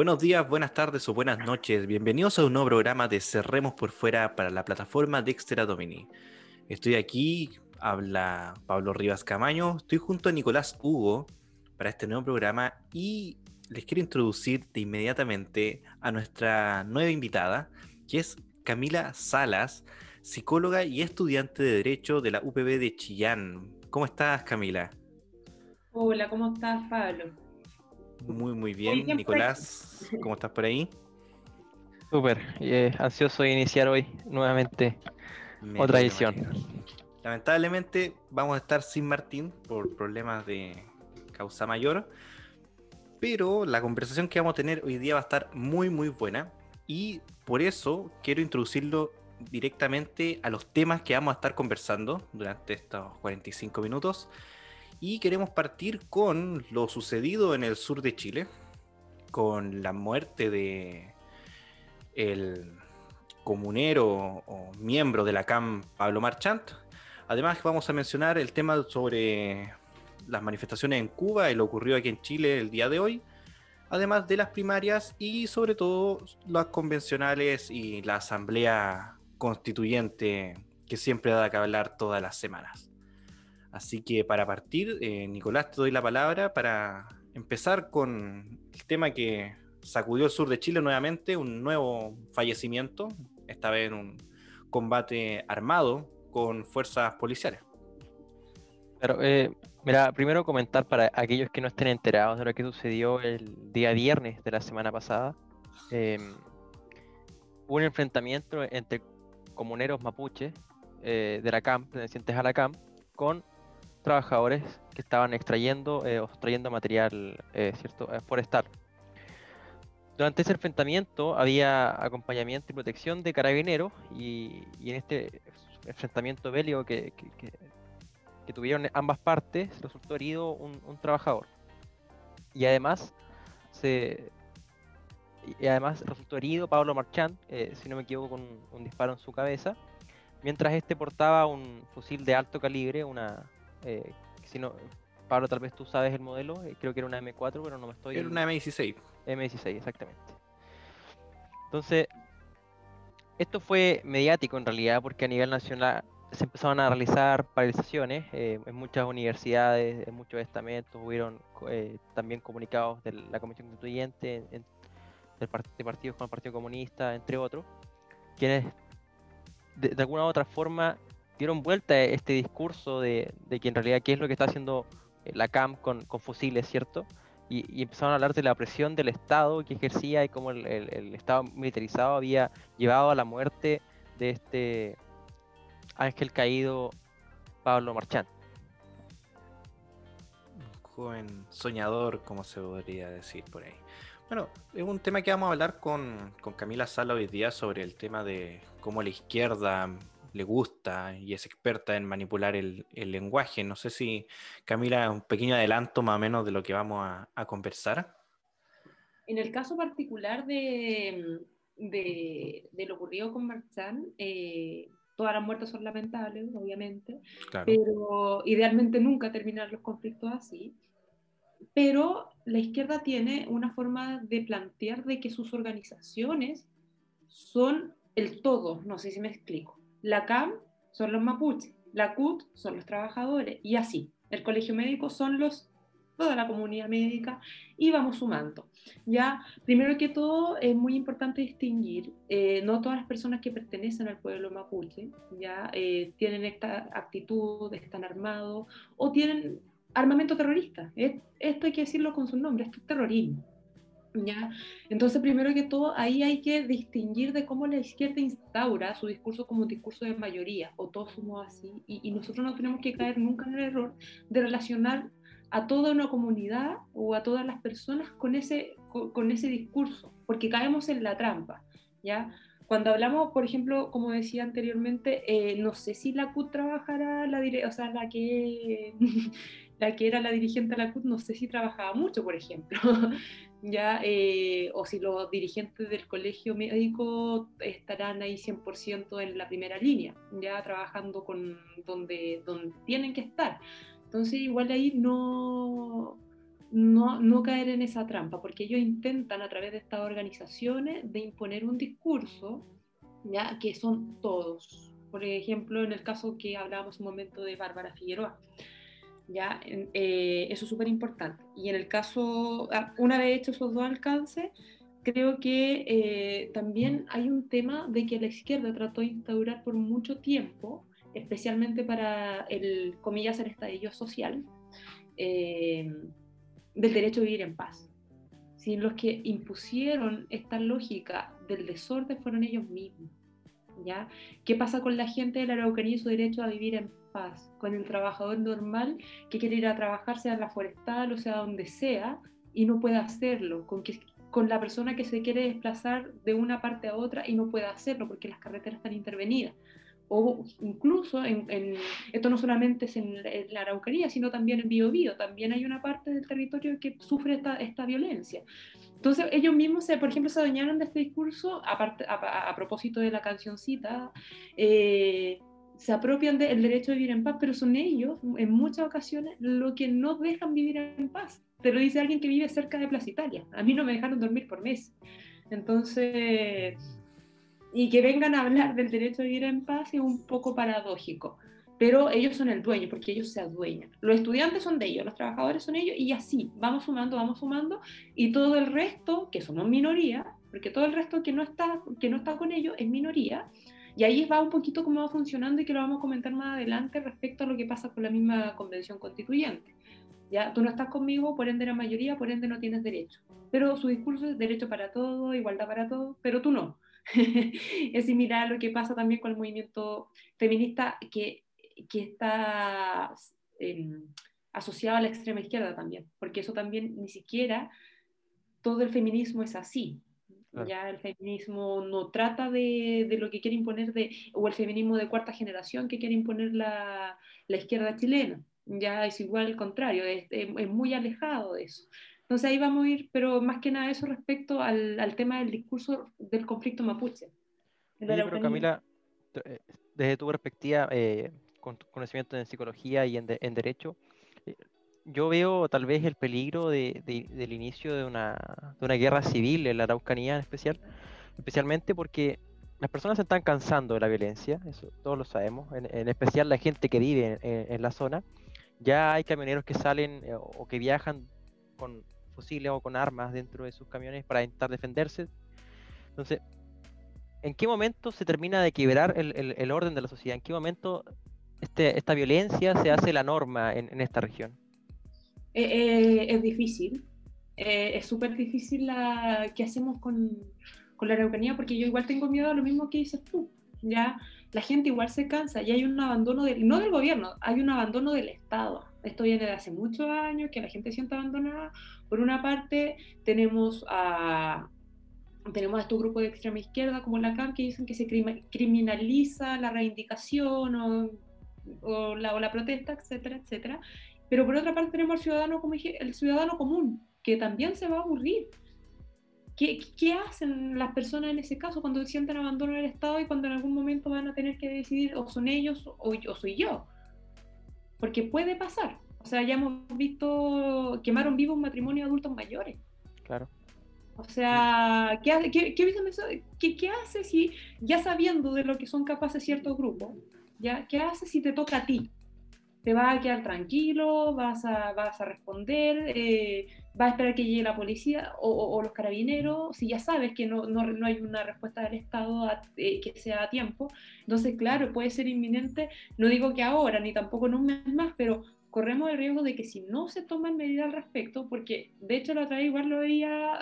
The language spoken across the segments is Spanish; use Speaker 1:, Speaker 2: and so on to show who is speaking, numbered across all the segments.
Speaker 1: Buenos días, buenas tardes o buenas noches. Bienvenidos a un nuevo programa de Cerremos por Fuera para la plataforma Dextera Domini. Estoy aquí, habla Pablo Rivas Camaño. Estoy junto a Nicolás Hugo para este nuevo programa y les quiero introducir de inmediatamente a nuestra nueva invitada, que es Camila Salas, psicóloga y estudiante de Derecho de la UPB de Chillán. ¿Cómo estás, Camila?
Speaker 2: Hola, ¿cómo estás, Pablo?
Speaker 1: Muy, muy bien. Nicolás, ¿cómo estás por ahí?
Speaker 3: Súper, eh, ansioso de iniciar hoy nuevamente otra edición.
Speaker 1: Lamentablemente vamos a estar sin Martín por problemas de causa mayor, pero la conversación que vamos a tener hoy día va a estar muy, muy buena y por eso quiero introducirlo directamente a los temas que vamos a estar conversando durante estos 45 minutos. Y queremos partir con lo sucedido en el sur de Chile, con la muerte de el comunero o miembro de la CAM Pablo Marchant. Además vamos a mencionar el tema sobre las manifestaciones en Cuba y lo ocurrido aquí en Chile el día de hoy, además de las primarias y sobre todo las convencionales y la asamblea constituyente que siempre da que hablar todas las semanas. Así que para partir, eh, Nicolás, te doy la palabra para empezar con el tema que sacudió el sur de Chile nuevamente, un nuevo fallecimiento, esta vez en un combate armado con fuerzas policiales.
Speaker 3: Pero, eh, mira, primero comentar para aquellos que no estén enterados de lo que sucedió el día viernes de la semana pasada. Em, un enfrentamiento entre comuneros mapuches eh, de la CAM, pertenecientes a la CAM, con trabajadores que estaban extrayendo eh, o extrayendo material eh, cierto eh, forestal. Durante ese enfrentamiento había acompañamiento y protección de carabineros y, en este enfrentamiento bélico que, tuvieron ambas partes resultó herido un, trabajador. Y además se y además resultó herido Pablo Marchand, si no me equivoco, con un disparo en su cabeza, mientras este portaba un fusil de alto calibre, una, eh, si no, Pablo, tal vez tú sabes el modelo, eh, creo que era una M4, pero no me estoy...
Speaker 1: Era una M16.
Speaker 3: M16, exactamente. Entonces, esto fue mediático en realidad porque a nivel nacional se empezaron a realizar paralizaciones eh, en muchas universidades, en muchos estamentos, hubieron también comunicados de la Comisión Constituyente, de partidos con el Partido Comunista, entre otros, quienes de, de, alguna u otra forma dieron vuelta este discurso de, que en realidad qué es lo que está haciendo eh, la CAM con, fusiles, ¿cierto? Y, empezaron a hablar de la presión del Estado que ejercía y cómo el, Estado militarizado había llevado a la muerte de este ángel caído Pablo Marchán.
Speaker 1: Un joven soñador, como se podría decir por ahí. Bueno, es un tema que vamos a hablar con, con Camila Sala hoy día sobre el tema de cómo la izquierda le gusta y es experta en manipular el, lenguaje. No sé si Camila, un pequeño adelanto más o menos de lo que vamos a, conversar.
Speaker 2: En el caso particular de, de, lo ocurrido con Marchán, eh, todas las muertes son lamentables, obviamente, pero idealmente nunca terminar los conflictos así. Pero la izquierda tiene una forma de plantear de que sus organizaciones son el todo, no sé si me explico. La CAM son los mapuches, la CUT son los trabajadores y así. El colegio médico son los toda la comunidad médica y vamos sumando. Ya, primero que todo, es muy importante distinguir, eh, no todas las personas que pertenecen al pueblo mapuche ya eh, tienen esta actitud, están armados o tienen armamento terrorista. Esto hay que decirlo con su nombre, esto es terrorismo. ¿Ya? Entonces, primero que todo, ahí hay que distinguir de cómo la izquierda instaura su discurso como un discurso de mayoría, o todos somos así, y, nosotros no tenemos que caer nunca en el error de relacionar a toda una comunidad o a todas las personas con ese, con, ese discurso, porque caemos en la trampa, ¿ya? Cuando hablamos, por ejemplo, como decía anteriormente, eh, no sé si la CUT trabajará, la o sea, la que, la que era la dirigente de la CUT, no sé si trabajaba mucho, por ejemplo, ya eh, o si los dirigentes del colegio médico estarán ahí 100% en la primera línea, ya trabajando con donde, donde tienen que estar. Entonces igual ahí no, no, no caer en esa trampa, porque ellos intentan a través de estas organizaciones de imponer un discurso, ya que son todos. Por ejemplo, en el caso que hablábamos un momento de Bárbara Figueroa, ya eh, eso es súper importante. Y en el caso, ah, una vez hecho esos dos alcances, creo que eh, también hay un tema de que la izquierda trató de instaurar por mucho tiempo, especialmente para el, comillas, el estadio social, eh, del derecho a vivir en paz. Si los que impusieron esta lógica del desorden fueron ellos mismos. ¿ya? ¿Qué pasa con la gente de la Araucanía y su derecho a vivir en paz? Con el trabajador normal que quiere ir a trabajar, sea en la forestal o sea donde sea, y no puede hacerlo, con, que, con la persona que se quiere desplazar de una parte a otra y no puede hacerlo porque las carreteras están intervenidas o incluso, en, esto no solamente es en, la Araucanía, sino también en Biobío, también hay una parte del territorio que sufre esta, esta violencia. Entonces ellos mismos, se, por ejemplo, se adueñaron de este discurso, aparte, a, propósito de la cancioncita, eh, se apropian del derecho a vivir en paz, pero son ellos, en muchas ocasiones, lo que no dejan vivir en paz. Te lo dice alguien que vive cerca de Plaza. A mí no me dejaron dormir por mes. Entonces, y que vengan a hablar del derecho a vivir en paz es un poco paradójico. Pero ellos son el dueño, porque ellos se adueñan. Los estudiantes son de ellos, los trabajadores son ellos, y así, vamos sumando, vamos sumando, y todo el resto, que somos minoría, porque todo el resto que no está, que no está con ellos es minoría, y ahí va un poquito cómo va funcionando y que lo vamos a comentar más adelante respecto a lo que pasa con la misma convención constituyente. Ya, tú no estás conmigo, por ende la mayoría, por ende no tienes derecho. Pero su discurso es derecho para todo, igualdad para todo, pero tú no. es similar a lo que pasa también con el movimiento feminista que, que está em, asociado a la extrema izquierda también, porque eso también ni siquiera todo el feminismo es así. Ya el feminismo no trata de, de, lo que quiere imponer, de, o el feminismo de cuarta generación que quiere imponer la, la izquierda chilena. Ya es igual al contrario, es, es muy alejado de eso. Entonces ahí vamos a ir, pero más que nada eso respecto al, al tema del discurso del conflicto mapuche.
Speaker 3: pero Camila, eh, desde tu perspectiva, eh, con tu conocimiento en psicología y en, en derecho, yo veo tal vez el peligro de, del inicio de una, de una guerra civil en la Araucanía en especial, especialmente porque las personas se están cansando de la violencia, eso todos lo sabemos, en, especial la gente que vive en, en, la zona. Ya hay camioneros que salen o que viajan con fusiles o con armas dentro de sus camiones para intentar defenderse. Entonces, ¿en qué momento se termina de quebrar el, orden de la sociedad? ¿En qué momento este, esta violencia se hace la norma en, esta región?
Speaker 2: Eh, eh, es difícil. Eh, es súper difícil la que hacemos con, con la Araucanía porque yo igual tengo miedo a lo mismo que dices tú. Ya la gente igual se cansa y hay un abandono del, no del gobierno, hay un abandono del Estado. Esto viene de hace muchos años, que la gente siente abandonada. Por una parte, tenemos a, tenemos a estos grupos de extrema izquierda como la CAM que dicen que se criminaliza la reivindicación o, o, la, o la protesta, etcétera, etcétera. Pero por otra parte tenemos al ciudadano, como dije, el ciudadano común, que también se va a aburrir ¿Qué, hacen las personas en ese caso cuando sienten abandono del Estado y cuando en algún momento van a tener que decidir o son ellos o, yo soy yo? Porque puede pasar. O sea, ya hemos visto, quemaron vivo un matrimonio de adultos mayores.
Speaker 3: Claro.
Speaker 2: O sea, ¿qué, qué, qué, qué hace si, ya sabiendo de lo que son capaces ciertos grupos, ¿ya? ¿qué hace si te toca a ti? ¿Te vas a quedar tranquilo? ¿Vas a, vas a responder? Eh, va a esperar que llegue la policía o, los carabineros, si ya sabes que no, no, no hay una respuesta del Estado eh, que sea a tiempo. Entonces, claro, puede ser inminente, no digo que ahora, ni tampoco en un mes más, pero corremos el riesgo de que si no se toman medidas al respecto, porque de hecho la otra vez igual lo veía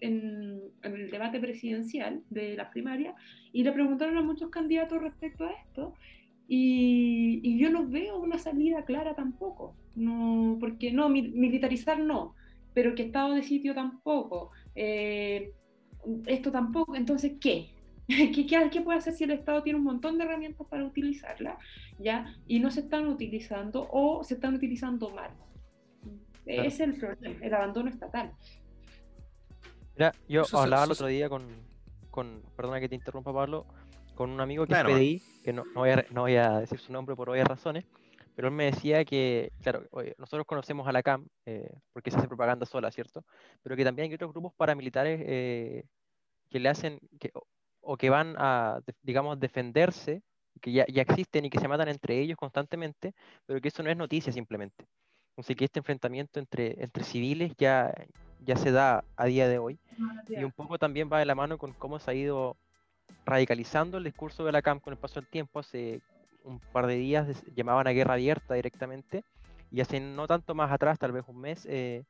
Speaker 2: en, en, el debate presidencial de la primaria, y le preguntaron a muchos candidatos respecto a esto, y, y yo no veo una salida clara tampoco, no, porque no, militarizar no, pero que estado de sitio tampoco, eh, esto tampoco, entonces, ¿qué? ¿Qué, ¿Qué, puede hacer si el Estado tiene un montón de herramientas para utilizarla ¿ya? y no se están utilizando o se están utilizando mal? Ese es el problema, el abandono estatal.
Speaker 3: Mira, yo hablaba el otro día con, con, perdona que te interrumpa Pablo, con un amigo que es PDI, que no, no, voy a, no, voy a, decir su nombre por obvias razones, pero él me decía que, claro, nosotros conocemos a la CAM eh, porque se hace propaganda sola, ¿cierto? Pero que también hay otros grupos paramilitares eh, que le hacen, que, o que van a, digamos, defenderse, que ya, ya existen y que se matan entre ellos constantemente, pero que eso no es noticia simplemente. Entonces que este enfrentamiento entre, entre civiles ya, ya se da a día de hoy. Y un poco también va de la mano con cómo se ha ido radicalizando el discurso de la CAM con el paso del tiempo. Hace un par de días llamaban a guerra abierta directamente y hace no tanto más atrás, tal vez un mes, eh,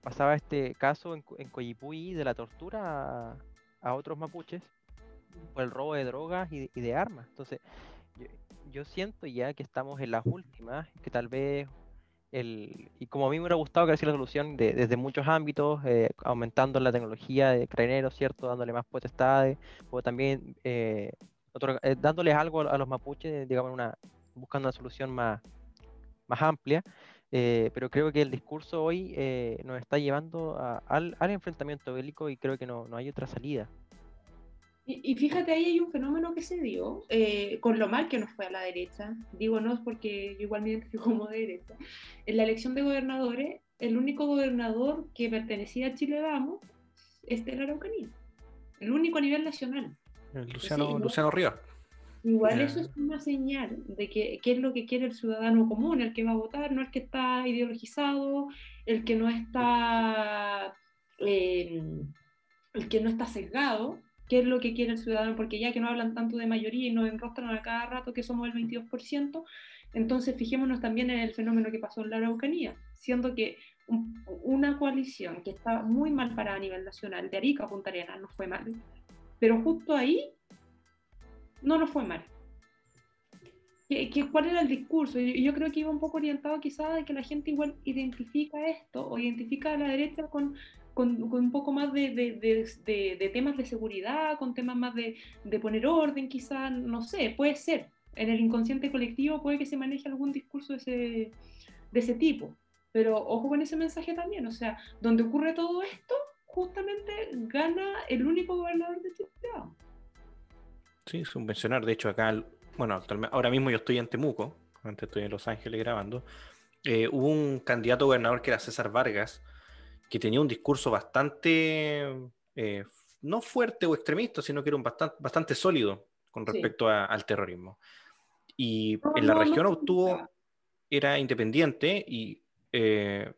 Speaker 3: pasaba este caso en, en Coyipui de la tortura a, otros mapuches por el robo de drogas y, de armas. Entonces, yo, yo, siento ya que estamos en las últimas, que tal vez y como a mí me hubiera gustado que la solución desde muchos ámbitos, eh, aumentando la tecnología de craneros, ¿cierto? Dándole más potestades, o también eh, eh, dándoles algo a los mapuches, digamos, una, buscando una solución más, más amplia. pero creo que el discurso hoy nos está llevando al, al, enfrentamiento bélico y creo que no, no hay otra salida.
Speaker 2: Y, fíjate, ahí hay un fenómeno que se dio, eh, con lo mal que nos fue a la derecha, digo no es porque yo igual me identifico como de derecha, en la elección de gobernadores, el único gobernador que pertenecía a Chile Vamos es de la Araucanía, el único a nivel nacional.
Speaker 1: Luciano, Luciano Rivas.
Speaker 2: Igual eso es una señal de que qué es lo que quiere el ciudadano común, el que va a votar, no el que está ideologizado, el que no está, eh, el que no está sesgado, qué es lo que quiere el ciudadano, porque ya que no hablan tanto de mayoría y nos enrostran a cada rato que somos el 22%, entonces fijémonos también en el fenómeno que pasó en la Araucanía, siendo que una coalición que estaba muy mal parada a nivel nacional, de Arica a Punta Arenas, no fue mal, pero justo ahí no nos fue mal. ¿Qué, cuál era el discurso? Yo, yo creo que iba un poco orientado quizás de que la gente igual identifica esto o identifica a la derecha con con, un poco más de, de, temas de seguridad, con temas más de, poner orden, quizás, no sé, puede ser. En el inconsciente colectivo puede que se maneje algún discurso de ese, de ese tipo. Pero ojo con ese mensaje también, o sea, donde ocurre todo esto, justamente gana el único gobernador de Chile.
Speaker 1: Sí, subvencionar. De hecho, acá, bueno, ahora mismo yo estoy en Temuco, antes estoy en Los Ángeles grabando. Eh, hubo un candidato gobernador que era César Vargas, que tenía un discurso bastante, eh, no fuerte o extremista, sino que era un bastante, bastante sólido con respecto al terrorismo. Y en la región obtuvo, era independiente y eh,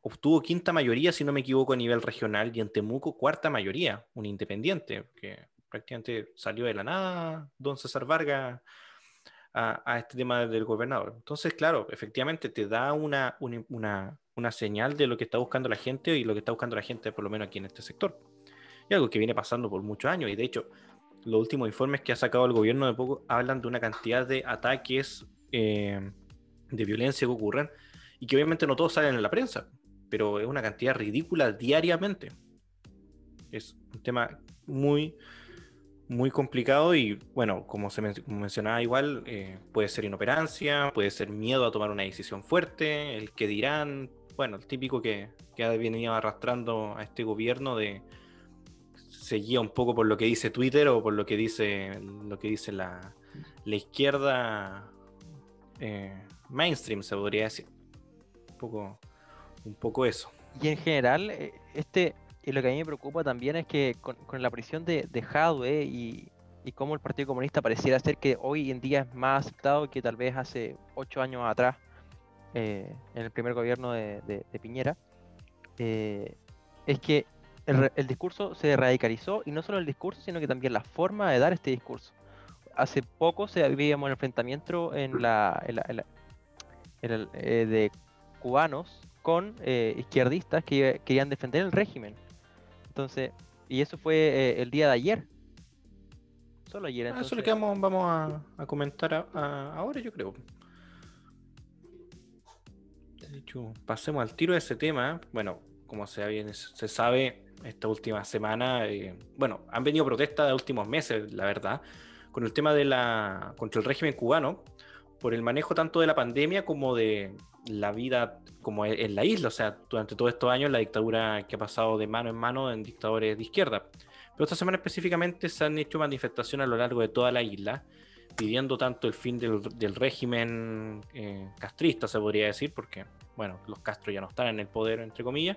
Speaker 1: obtuvo quinta mayoría, si no me equivoco, a nivel regional, y en Temuco cuarta mayoría, un independiente, que prácticamente salió de la nada, don César Vargas, a, este tema del gobernador. Entonces, claro, efectivamente te da una, una, una señal de lo que está buscando la gente y lo que está buscando la gente, por lo menos aquí en este sector. Y algo que viene pasando por muchos años. Y de hecho, los últimos informes que ha sacado el gobierno de poco hablan de una cantidad de ataques eh, de violencia que ocurren y que obviamente no todos salen en la prensa, pero es una cantidad ridícula diariamente. Es un tema muy, muy complicado y bueno, como se mencionaba igual, eh, puede ser inoperancia, puede ser miedo a tomar una decisión fuerte, el que dirán, bueno, el típico que, que ha venido arrastrando a este gobierno de seguía un poco por lo que dice Twitter o por lo que dice lo que dice la, la izquierda eh, mainstream, se podría decir. Un poco, un poco eso.
Speaker 3: Y en general, eh, este, y lo que a mí me preocupa también es que con, la prisión de, de Jadwe y, y cómo el Partido Comunista pareciera ser que hoy en día es más aceptado que tal vez hace ocho años atrás, eh, en el primer gobierno de, Piñera, eh, es que el, discurso se radicalizó y no solo el discurso, sino que también la forma de dar este discurso. Hace poco se habíamos el enfrentamiento en la, eh, de cubanos con izquierdistas que querían defender el régimen. Entonces, y eso fue el día de ayer.
Speaker 1: Solo ayer. Entonces... Ah, eso lo que vamos, a, comentar ahora, yo creo. De hecho, pasemos al tiro de ese tema. Bueno, como se, se sabe, esta última semana, eh, bueno, han venido protestas de últimos meses, la verdad, con el tema de la contra el régimen cubano, por el manejo tanto de la pandemia como de la vida como e, en la isla. O sea, durante todos estos años la dictadura que ha pasado de mano en mano en dictadores de izquierda. Pero esta semana específicamente se han hecho manifestaciones a lo largo de toda la isla pidiendo tanto el fin del, régimen eh, castrista, se podría decir, porque, bueno, los Castro ya no están en el poder, entre comillas.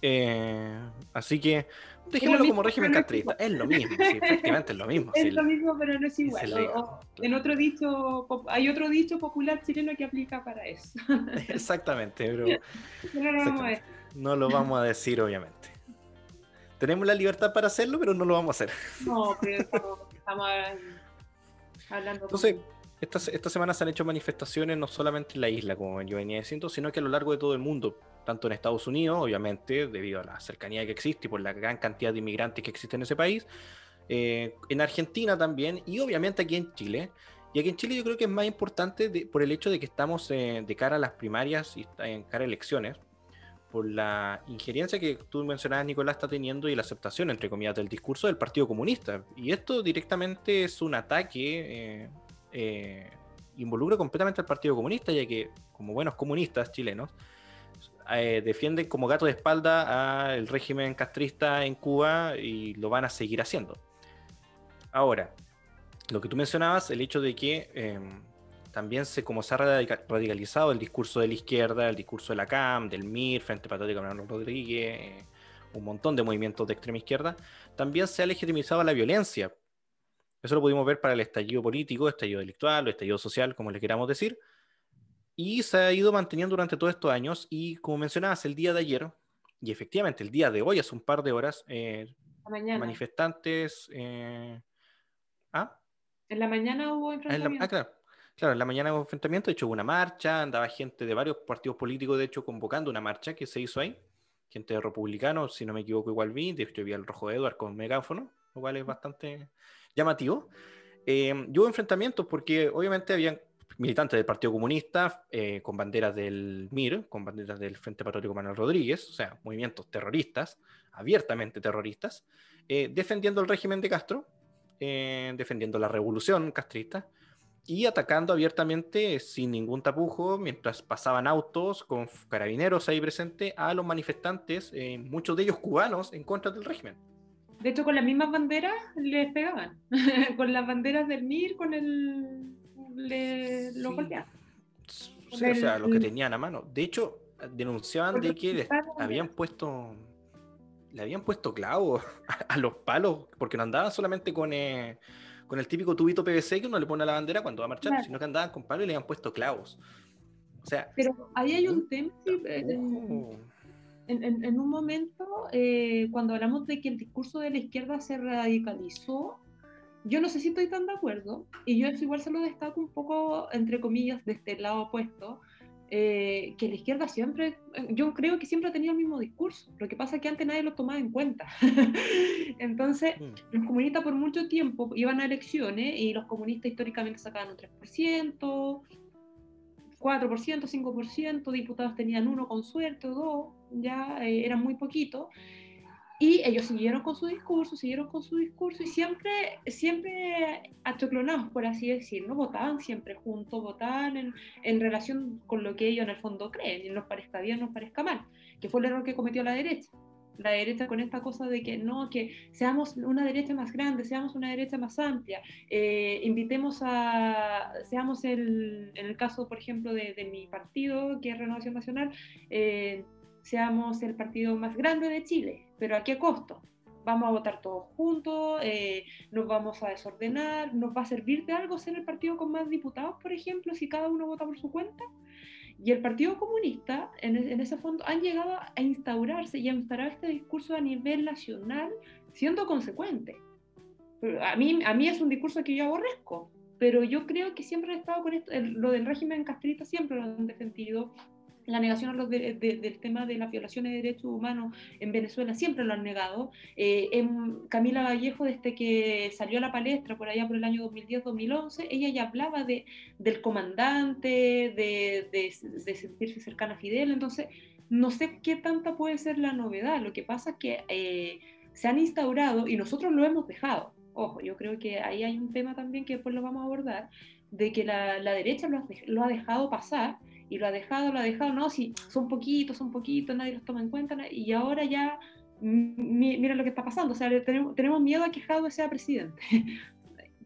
Speaker 1: Eh, así que dejémoslo como régimen castrista. Es lo mismo, sí, efectivamente es lo mismo.
Speaker 2: Es lo mismo, pero no es igual. En otro dicho, hay otro dicho popular chileno que aplica para eso.
Speaker 1: Exactamente, pero no, lo vamos a decir, obviamente. Tenemos la libertad para hacerlo, pero no lo vamos a hacer.
Speaker 2: No, pero estamos, hablando.
Speaker 1: Entonces, esta, esta semana se han hecho manifestaciones no solamente en la isla, como yo venía diciendo, sino que a lo largo de todo el mundo tanto en Estados Unidos, obviamente, debido a la cercanía que existe y por la gran cantidad de inmigrantes que existe en ese país, eh, en Argentina también, y obviamente aquí en Chile. Y aquí en Chile yo creo que es más importante por el hecho de que estamos eh, de cara a las primarias y en cara a elecciones, por la injerencia que tú mencionabas, Nicolás, está teniendo y la aceptación, entre comillas, del discurso del Partido Comunista. Y esto directamente es un ataque, eh, involucra completamente al Partido Comunista, ya que como buenos comunistas chilenos, eh, defienden como gato de espalda al régimen castrista en Cuba y lo van a seguir haciendo. Ahora, lo que tú mencionabas, el hecho de que em, también se, como se ha radicalizado el discurso de la izquierda, el discurso de la CAM, del MIR, Frente Patriótico Manuel Rodríguez, eh, un montón de movimientos de extrema izquierda, también se ha legitimizado la violencia. Eso lo pudimos ver para el estallido político, estallido delictual o estallido social, como le queramos decir, y se ha ido manteniendo durante todos estos años. Y como mencionabas, el día de ayer, y efectivamente el día de hoy, hace un par de horas, eh, manifestantes. Eh,
Speaker 2: ¿ah? En la mañana hubo enfrentamiento.
Speaker 1: ah, claro. Claro, en la mañana hubo enfrentamiento, de hecho hubo una marcha, andaba gente de varios partidos políticos, de hecho, convocando una marcha que se hizo ahí. Gente de republicanos, si no me equivoco, igual vi, de hecho vi al Rojo Edward con megáfono, lo cual es bastante llamativo. Eh, yo hubo enfrentamientos porque obviamente habían militantes del Partido Comunista eh, con banderas del MIR, con banderas del Frente Patriótico Manuel Rodríguez, o sea, movimientos terroristas, abiertamente terroristas, eh, defendiendo el régimen de Castro, eh, defendiendo la revolución castrista y atacando abiertamente, sin ningún tapujo, mientras pasaban autos con carabineros ahí presentes, a los manifestantes, muchos de ellos cubanos, en contra del régimen.
Speaker 2: De hecho, con las mismas banderas les pegaban, con las banderas del MIR, con el le, lo golpeaban.
Speaker 1: o sea, lo que tenían a mano. De hecho, denunciaban de que le habían puesto le habían puesto clavos a, los palos, porque no andaban solamente con, eh, con el típico tubito PVC que uno le pone a la bandera cuando va a marchar, sino que andaban con palos y le habían puesto clavos. O sea,
Speaker 2: pero ahí hay un tema. En, en, un momento, eh, cuando hablamos de que el discurso de la izquierda se radicalizó, yo no sé si estoy tan de acuerdo, y yo igual se lo destaco un poco, entre comillas, de este lado opuesto, eh, que la izquierda siempre, yo creo que siempre ha tenido el mismo discurso, lo que pasa es que antes nadie lo tomaba en cuenta. Entonces, mm. los comunistas por mucho tiempo iban a elecciones y los comunistas históricamente sacaban un 3%, 4%, 5%, diputados tenían uno con suerte o dos, ya eh, eran muy poquitos. Y ellos siguieron con su discurso, siguieron con su discurso y siempre, siempre achoclonados, por así decirlo, votaban siempre juntos, votaban en, en, relación con lo que ellos en el fondo creen, y nos parezca bien, nos parezca mal, que fue el error que cometió la derecha. La derecha con esta cosa de que no, que seamos una derecha más grande, seamos una derecha más amplia, eh, invitemos a, seamos el, en el caso, por ejemplo, de, de mi partido, que es Renovación Nacional, eh, seamos el partido más grande de Chile, pero ¿a qué costo? Vamos a votar todos juntos, eh, nos vamos a desordenar, ¿nos va a servir de algo ser el partido con más diputados, por ejemplo, si cada uno vota por su cuenta? Y el Partido Comunista, en, en, ese fondo, han llegado a instaurarse y a instaurar este discurso a nivel nacional siendo consecuente. A mí, a mí es un discurso que yo aborrezco, pero yo creo que siempre han estado con esto, lo del régimen castrista siempre lo han defendido, la negación los del tema de las violaciones de derechos humanos en Venezuela siempre lo han negado. Eh, en Camila Vallejo, desde que salió a la palestra por allá por el año 2010-2011, ella ya hablaba de, del comandante, de, de, sentirse cercana a Fidel, entonces no sé qué tanta puede ser la novedad. Lo que pasa es que eh, se han instaurado y nosotros lo hemos dejado. Ojo, yo creo que ahí hay un tema también que después lo vamos a abordar, de que la, la derecha lo ha, lo ha dejado pasar y lo ha dejado, lo ha dejado, no, si son poquitos, son poquitos, nadie los toma en cuenta, y ahora ya, mira lo que está pasando, o sea, tenemos, tenemos miedo a que Jadwe sea presidente.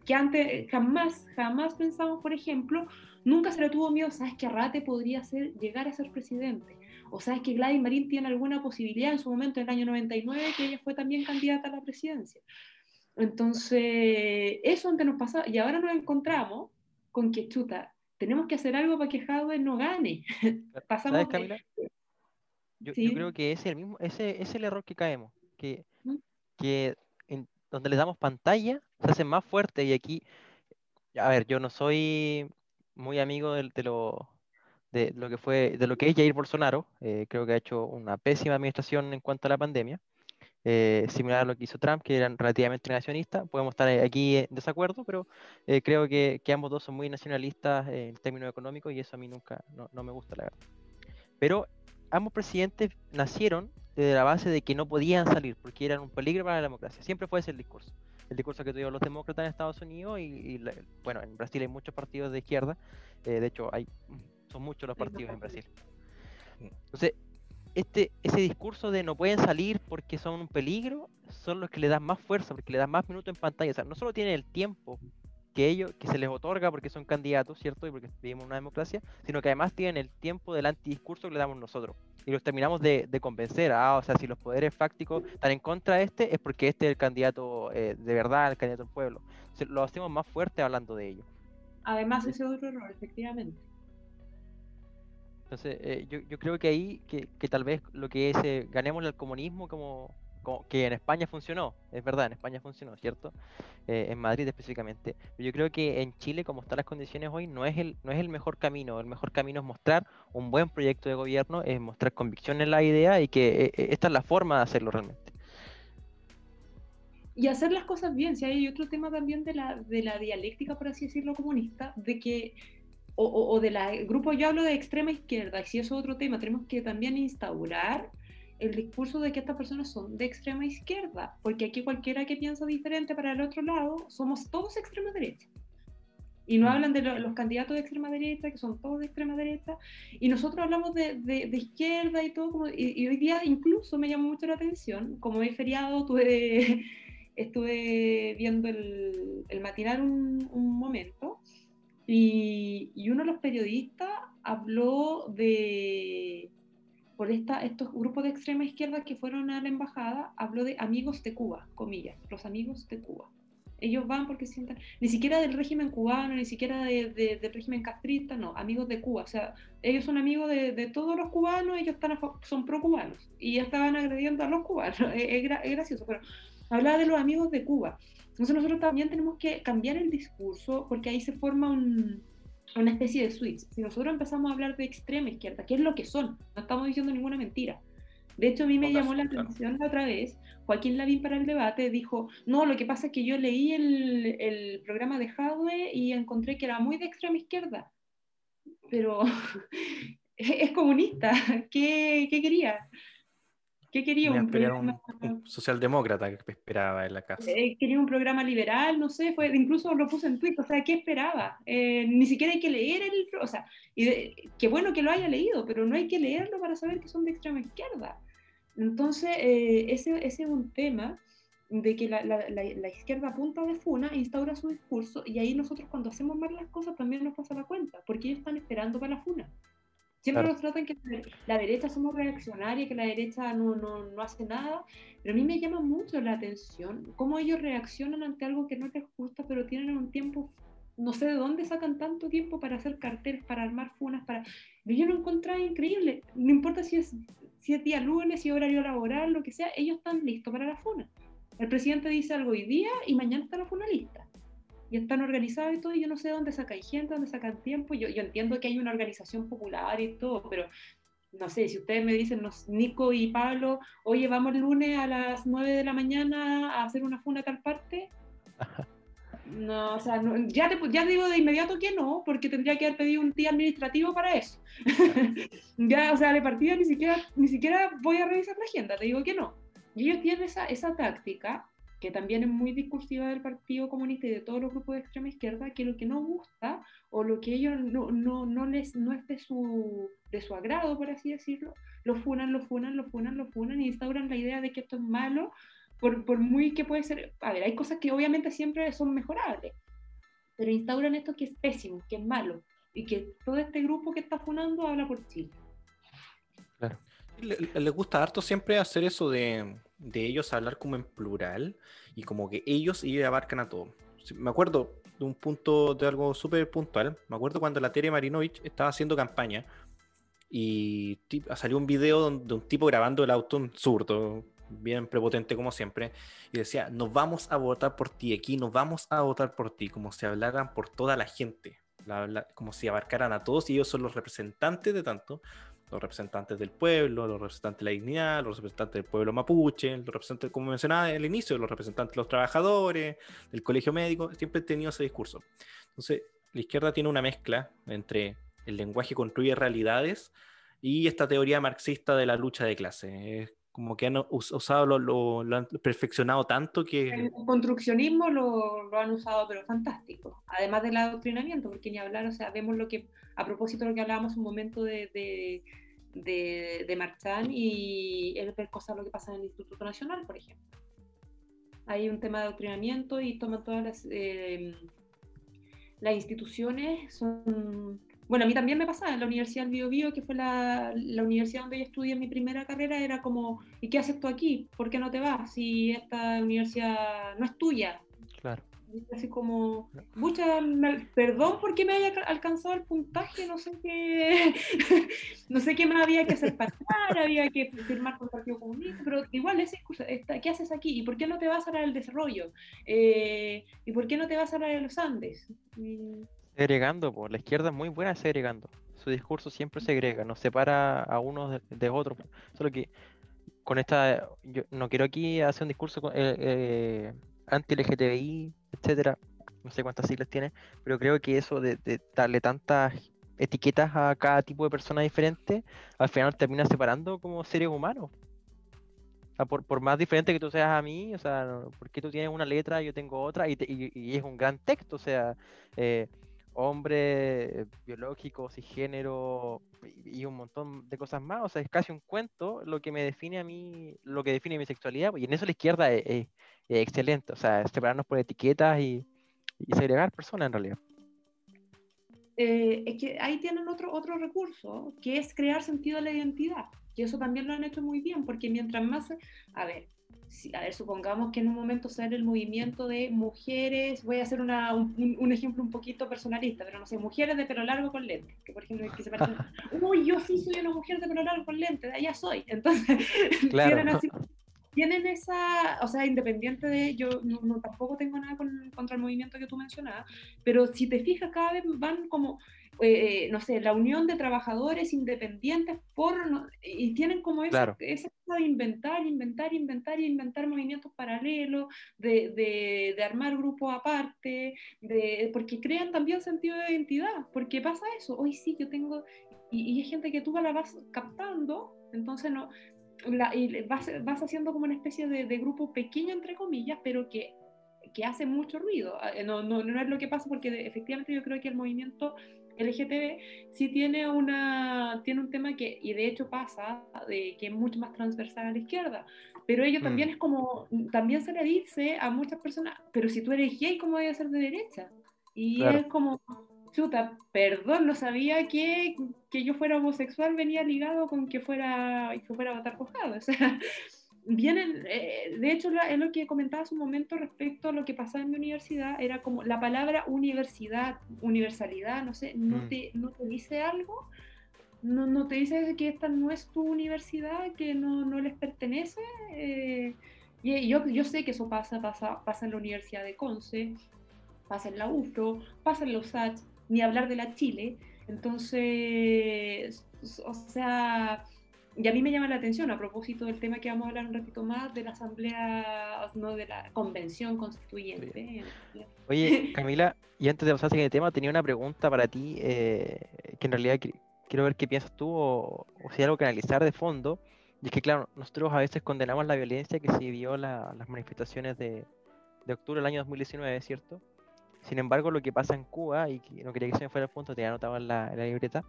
Speaker 2: que antes jamás, jamás pensamos, por ejemplo, nunca se le tuvo miedo, sabes que Arrate podría ser, llegar a ser presidente, o sabes que Gladys Marín tiene alguna posibilidad en su momento, en el año 99, que ella fue también candidata a la presidencia. Entonces, eso antes nos pasaba, y ahora nos encontramos con que, chuta, tenemos que hacer algo para que Jadwe no gane. Pasamos
Speaker 3: Yo, yo, creo que ese es el mismo, ese, es el error que caemos, que, ¿Mm? que donde les damos pantalla se hacen más fuertes y aquí, a ver, yo no soy muy amigo de, de lo, de lo que fue, de lo que es Jair Bolsonaro, eh, creo que ha hecho una pésima administración en cuanto a la pandemia, eh, similar a lo que hizo Trump, que eran relativamente nacionalistas. Podemos estar aquí en desacuerdo, pero eh, creo que, que, ambos dos son muy nacionalistas en términos económicos y eso a mí nunca, no, no, me gusta, la verdad. Pero ambos presidentes nacieron desde la base de que no podían salir porque eran un peligro para la democracia. Siempre fue ese el discurso. El discurso que tuvieron los demócratas en Estados Unidos y, bueno, en Brasil hay muchos partidos de izquierda. de hecho, hay son muchos los partidos en Brasil. Entonces, este, ese discurso de no pueden salir porque son un peligro, son los que le dan más fuerza, porque le dan más minutos en pantalla. O sea, no solo tienen el tiempo que ellos, que se les otorga porque son candidatos, ¿cierto? Y porque vivimos una democracia, sino que además tienen el tiempo del antidiscurso que le damos nosotros. Y los terminamos de, convencer. Ah, o sea, si los poderes fácticos están en contra de este, es porque este es el candidato eh, de verdad, el candidato del pueblo. lo hacemos más fuerte hablando de ello.
Speaker 2: Además, ese es otro error, efectivamente.
Speaker 3: Entonces, eh, yo, yo, creo que ahí, que, tal vez lo que es, eh, ganemos el comunismo como, que en España funcionó, es verdad, en España funcionó, ¿cierto? Eh, en Madrid específicamente. Pero yo creo que en Chile, como están las condiciones hoy, no es, el, no es el mejor camino. El mejor camino es mostrar un buen proyecto de gobierno, es mostrar convicción en la idea y que esta es la forma de hacerlo realmente.
Speaker 2: Y hacer las cosas bien, si hay otro tema también de la, de la dialéctica, por así decirlo, comunista, de que o, de la grupo, yo hablo de extrema izquierda, y si eso es otro tema, tenemos que también instaurar el discurso de que estas personas son de extrema izquierda, porque aquí cualquiera que piensa diferente para el otro lado, somos todos extrema derecha. Y no mm. hablan de los candidatos de extrema derecha, que son todos de extrema derecha, y nosotros hablamos de, de, izquierda y todo, y, hoy día incluso me llamó mucho la atención, como he feriado, tuve, estuve viendo el, el matinal un, un momento, y, uno de los periodistas habló de, por esta, estos grupos de extrema izquierda que fueron a la embajada, habló de amigos de Cuba, comillas, los amigos de Cuba. Ellos van porque sientan, ni siquiera del régimen cubano, ni siquiera de, del régimen castrista, no, amigos de Cuba. O sea, ellos son amigos de, de todos los cubanos, ellos están son pro-cubanos y ya estaban agrediendo a los cubanos. Es, es gracioso, pero hablaba de los amigos de Cuba. Entonces nosotros también tenemos que cambiar el discurso porque ahí se forma una especie de switch. Si nosotros empezamos a hablar de extrema izquierda, ¿qué es lo que son? No estamos diciendo ninguna mentira. De hecho, a mí me llamó la atención la otra vez, Joaquín Lavín para el debate dijo, no, lo que pasa es que yo leí el, el programa de Hadwe y encontré que era muy de extrema izquierda, pero es comunista, ¿qué, qué quería? ¿Qué quería?
Speaker 1: Un, programa... un, socialdemócrata que esperaba en la casa.
Speaker 2: Eh, quería un programa liberal, no sé, fue, incluso lo puse en Twitter, o sea, ¿qué esperaba? Eh, ni siquiera hay que leer el o sea, y qué bueno que lo haya leído, pero no hay que leerlo para saber que son de extrema izquierda. Entonces, eh, ese, ese, es un tema de que la, la, la, izquierda apunta de funa, instaura su discurso, y ahí nosotros cuando hacemos mal las cosas también nos pasa la cuenta, porque ellos están esperando para la funa. Siempre nos tratan que la derecha somos reaccionarios, que la derecha no, no, no, hace nada, pero a mí me llama mucho la atención cómo ellos reaccionan ante algo que no les gusta, pero tienen un tiempo, no sé de dónde sacan tanto tiempo para hacer carteles, para armar funas, para... Yo lo encontré increíble, no importa si es, si es día lunes, si es horario laboral, lo que sea, ellos están listos para la funa. El presidente dice algo hoy día y mañana está la funa lista y están organizados y todo, y yo no sé dónde sacan gente, dónde sacan tiempo. Yo, yo entiendo que hay una organización popular y todo, pero no sé, si ustedes me dicen, Nico y Pablo, oye, vamos el lunes a las 9 de la mañana a hacer una funa a tal parte. No, o sea, ya, te, ya digo de inmediato que no, porque tendría que haber pedido un día administrativo para eso. ya, o sea, de partida ni siquiera, ni siquiera voy a revisar la agenda, te digo que no. Y ellos tienen esa, esa táctica que también es muy discursiva del Partido Comunista y de todos los grupos de extrema izquierda, que lo que no gusta o lo que ellos no, no, no les, no es de su, de su agrado, por así decirlo, lo funan, lo funan, lo funan, lo funan y instauran la idea de que esto es malo, por, por muy que puede ser, a ver, hay cosas que obviamente siempre son mejorables, pero instauran esto que es pésimo, que es malo, y que todo este grupo que está funando habla por Chile.
Speaker 1: Claro. Les gusta harto siempre hacer eso de, de, ellos hablar como en plural y como que ellos y abarcan a todo. Me acuerdo de un punto de algo súper puntual. Me acuerdo cuando la Tere Marinovich estaba haciendo campaña y salió un video de un tipo grabando el auto, un zurdo, bien prepotente como siempre, y decía, nos vamos a votar por ti, aquí nos vamos a votar por ti, como si hablaran por toda la gente, como si abarcaran a todos y ellos son los representantes de tanto, los representantes del pueblo, los representantes de la dignidad, los representantes del pueblo mapuche, los representantes, como mencionaba al inicio, los representantes de los trabajadores, del colegio médico, siempre he tenido ese discurso. Entonces, la izquierda tiene una mezcla entre el lenguaje construye realidades y esta teoría marxista de la lucha de clases como que han usado, lo, han perfeccionado tanto que...
Speaker 2: El construccionismo lo, han usado, pero fantástico. Además del adoctrinamiento, porque ni hablar, o sea, vemos lo que, a propósito de lo que hablábamos un momento de, de, de, de Marchán y es ver cosas lo que pasa en el Instituto Nacional, por ejemplo. Hay un tema de adoctrinamiento y toman todas las... Eh, las instituciones son bueno, a mí también me pasaba en la Universidad del Bio, Bio que fue la, la, universidad donde yo estudié mi primera carrera, era como, ¿y qué haces tú aquí? ¿Por qué no te vas si esta universidad no es tuya?
Speaker 3: Claro.
Speaker 2: Así como, mucha, perdón por qué me haya alcanzado el puntaje, no sé qué, no sé qué más había que hacer para había que firmar con el Partido Comunista, pero igual ese discurso, ¿qué haces aquí? ¿Y por qué no te vas a la del desarrollo? Eh, ¿Y por qué no te vas a la de los Andes?
Speaker 3: Segregando, por la izquierda es muy buena segregando. Su discurso siempre segrega, nos separa a unos de, otros. Solo que con esta, yo no quiero aquí hacer un discurso eh, eh, anti-LGTBI, etcétera, no sé cuántas siglas tiene, pero creo que eso de, darle tantas etiquetas a cada tipo de persona diferente, al final termina separando como seres humanos. por, más diferente que tú seas a mí, o sea, porque tú tienes una letra, yo tengo otra, y, y, es un gran texto, o sea, eh, hombres biológicos y género y un montón de cosas más. O sea, es casi un cuento lo que me define a mí, lo que define mi sexualidad. Y en eso la izquierda es, excelente. O sea, separarnos por etiquetas y, segregar personas en realidad.
Speaker 2: Eh, es que ahí tienen otro, otro recurso, que es crear sentido de la identidad. Y eso también lo han hecho muy bien, porque mientras más... A ver, a ver, supongamos que en un momento sale el movimiento de mujeres, voy a hacer una, un, ejemplo un poquito personalista, pero no sé, mujeres de pelo largo con lentes, que por ejemplo, que se parecen, uy, yo sí soy una mujer de pelo largo con lentes, allá soy. Entonces, tienen, así, tienen esa, o sea, independiente de, yo no, tampoco tengo nada contra el movimiento que tú mencionabas, pero si te fijas, cada vez van como eh, no sé, la unión de trabajadores independientes por, y tienen como esa, cosa de inventar, inventar, inventar y inventar movimientos paralelos, de, de, armar grupos aparte, de, porque crean también sentido de identidad, porque pasa eso, hoy sí yo tengo, y, y hay gente que tú la vas captando, entonces no, y vas, vas, haciendo como una especie de, de, grupo pequeño, entre comillas, pero que, que hace mucho ruido. Ah, no, no, no, es lo que pasa porque efectivamente yo creo que el movimiento LGTB sí tiene, una, tiene un tema que, y de hecho pasa, de que es mucho más transversal a la izquierda, pero ello también mm. es como, también se le dice a muchas personas, pero si tú eres gay, ¿cómo voy a ser de derecha? Y es como, chuta, perdón, no sabía que, que yo fuera homosexual venía ligado con que fuera, que fuera a votar cojado, o sea vienen, eh, de hecho es lo que comentaba hace un momento respecto a lo que pasaba en mi universidad, era como la palabra universidad, universalidad, no sé, ¿no, mm. te, no te dice algo? ¿No, ¿No te dice que esta no es tu universidad, que no, no les pertenece? Eh, y yo, yo sé que eso pasa, pasa, pasa en la Universidad de Conce, pasa en la UFRO, pasa en los USACH, ni hablar de la Chile. Entonces, o sea, y a mí me llama la atención, a propósito del tema que vamos a hablar un ratito más, de la asamblea, no, de la convención constituyente.
Speaker 3: Oye, Camila, y antes de pasar al siguiente tema, tenía una pregunta para ti, eh, que en realidad quiero ver qué piensas tú o, si hay algo que analizar de fondo. Y es que, claro, nosotros a veces condenamos la violencia que se vivió la, las manifestaciones de, de octubre del año 2019, ¿cierto? Sin embargo, lo que pasa en Cuba, y no quería que se me fuera el punto, te anotado en la, en la libreta,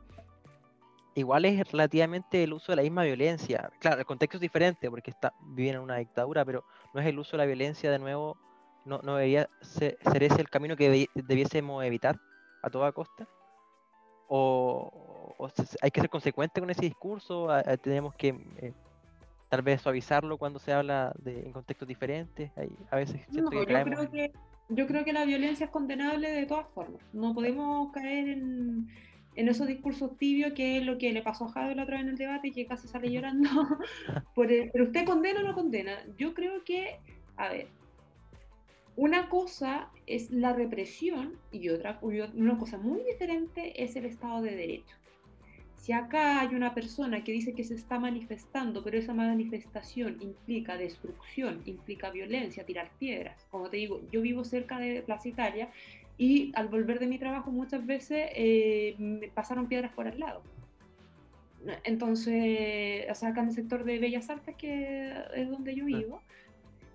Speaker 3: igual es relativamente el uso de la misma violencia. Claro, el contexto es diferente porque está, viven en una dictadura, pero no es el uso de la violencia de nuevo ¿No, no debería ser, ese el camino que debiésemos evitar a toda costa? ¿O, hay que ser consecuente con ese discurso? ¿Tenemos que eh, tal vez suavizarlo cuando se habla de, en contextos diferentes? Hay, a veces
Speaker 2: yo, creo que, yo creo que la violencia es condenable de todas formas. No podemos caer en, en esos discursos tibios, que es lo que le pasó a Jado la otra vez en el debate y que casi sale llorando. pero usted condena o no condena. Yo creo que, a ver, una cosa es la represión y otra una cosa muy diferente es el Estado de Derecho. Si acá hay una persona que dice que se está manifestando, pero esa manifestación implica destrucción, implica violencia, tirar piedras, como te digo, yo vivo cerca de Plaza Italia y al volver de mi trabajo muchas veces eh, me pasaron piedras por al lado. Entonces, o sea, acá en el sector de Bellas Artes, que es donde yo vivo,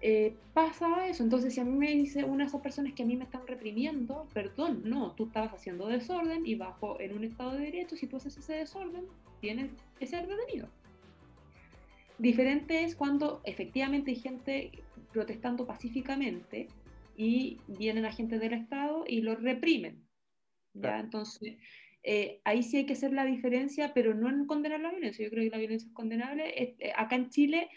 Speaker 2: eh, pasa eso. Entonces, si a mí me dice una de esas personas que a mí me están reprimiendo, perdón, no, tú estabas haciendo desorden y bajo en un estado de derecho, si tú haces ese desorden, tienes que ser detenido. Diferente es cuando efectivamente hay gente protestando pacíficamente y vienen agentes del Estado y los reprimen. ¿ya? Entonces, eh, ahí sí hay que hacer la diferencia, pero no en condenar la violencia. Yo creo que la violencia es condenable. Eh, acá en Chile,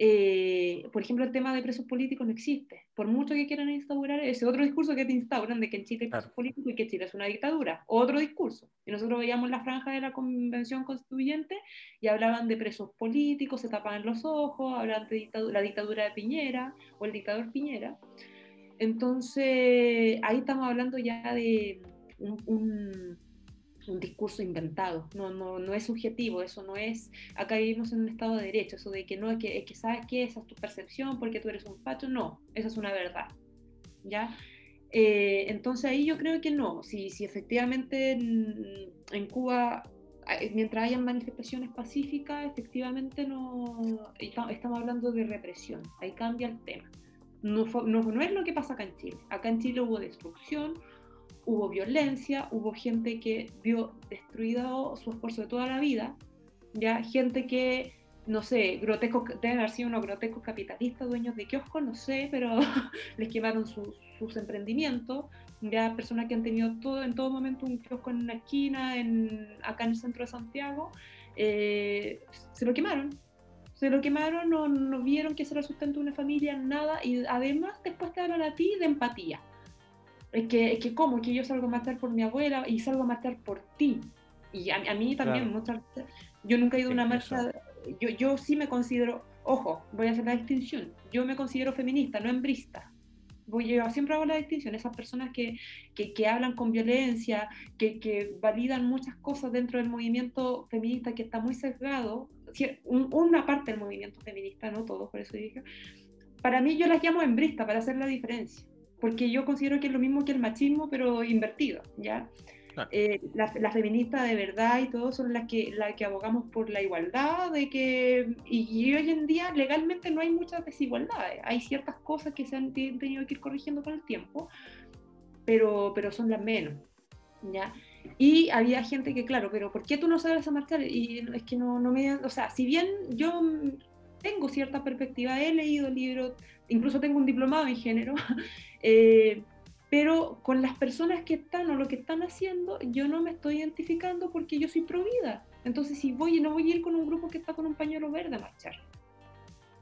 Speaker 2: eh, por ejemplo, el tema de presos políticos no existe. Por mucho que quieran instaurar ese otro discurso que te instauran de que en Chile hay presos políticos y que Chile es una dictadura. Otro discurso. Y nosotros veíamos la franja de la Convención Constituyente y hablaban de presos políticos, se tapaban los ojos, hablaban de la dictadura de Piñera o el dictador Piñera. Entonces, ahí estamos hablando ya de un, discurso inventado, no, no, no, es subjetivo, eso no es, acá vivimos en un estado de derecho, eso de que no, es que, que sabes que esa es tu percepción porque tú eres un facho, no, esa es una verdad, ¿ya? Eh, entonces ahí yo creo que no, si, si efectivamente en, Cuba mientras hayan manifestaciones pacíficas, efectivamente no estamos hablando de represión, ahí cambia el tema. No, no, es lo que pasa acá en Chile. Acá en Chile hubo destrucción, hubo violencia, hubo gente que vio destruido su esfuerzo de toda la vida, ya gente que, no sé, grotescos, deben haber sido unos grotescos capitalistas, dueños de kioscos, no sé, pero les quemaron sus emprendimientos, ya personas que han tenido todo, en todo momento un kiosco en una esquina, en, acá en el centro de Santiago, eh, se lo quemaron, se lo quemaron, no, no vieron que era el sustento de una familia, nada, y además después te hablan a ti de empatía. Es que, es que ¿cómo? Que yo salgo a matar por mi abuela y salgo a matar por ti. Y a, mí también, muchas yo nunca he ido a una marcha, yo, yo sí me considero, ojo, voy a hacer la distinción, yo me considero feminista, no hembrista. Voy, yo siempre hago la distinción, esas personas que, que, que hablan con violencia, que, que, validan muchas cosas dentro del movimiento feminista que está muy sesgado, una parte del movimiento feminista, no todo, por eso dije, para mí yo las llamo hembrista para hacer la diferencia, porque yo considero que es lo mismo que el machismo, pero invertido, ¿ya? Eh, las la feministas de verdad y todo son las que, las que abogamos por la igualdad, de que, y, hoy en día legalmente no hay muchas desigualdades, hay ciertas cosas que se han tenido que ir corrigiendo con el tiempo, pero, pero son las menos, ¿ya? Y había gente que, claro, pero ¿por qué tú no sabes a marchar? Y es que no, no me... O sea, si bien yo tengo cierta perspectiva, he leído libros, incluso tengo un diplomado en género, eh, pero con las personas que están o lo que están haciendo, yo no me estoy identificando porque yo soy provida. Entonces, si voy, no voy a ir con un grupo que está con un pañuelo verde a marchar.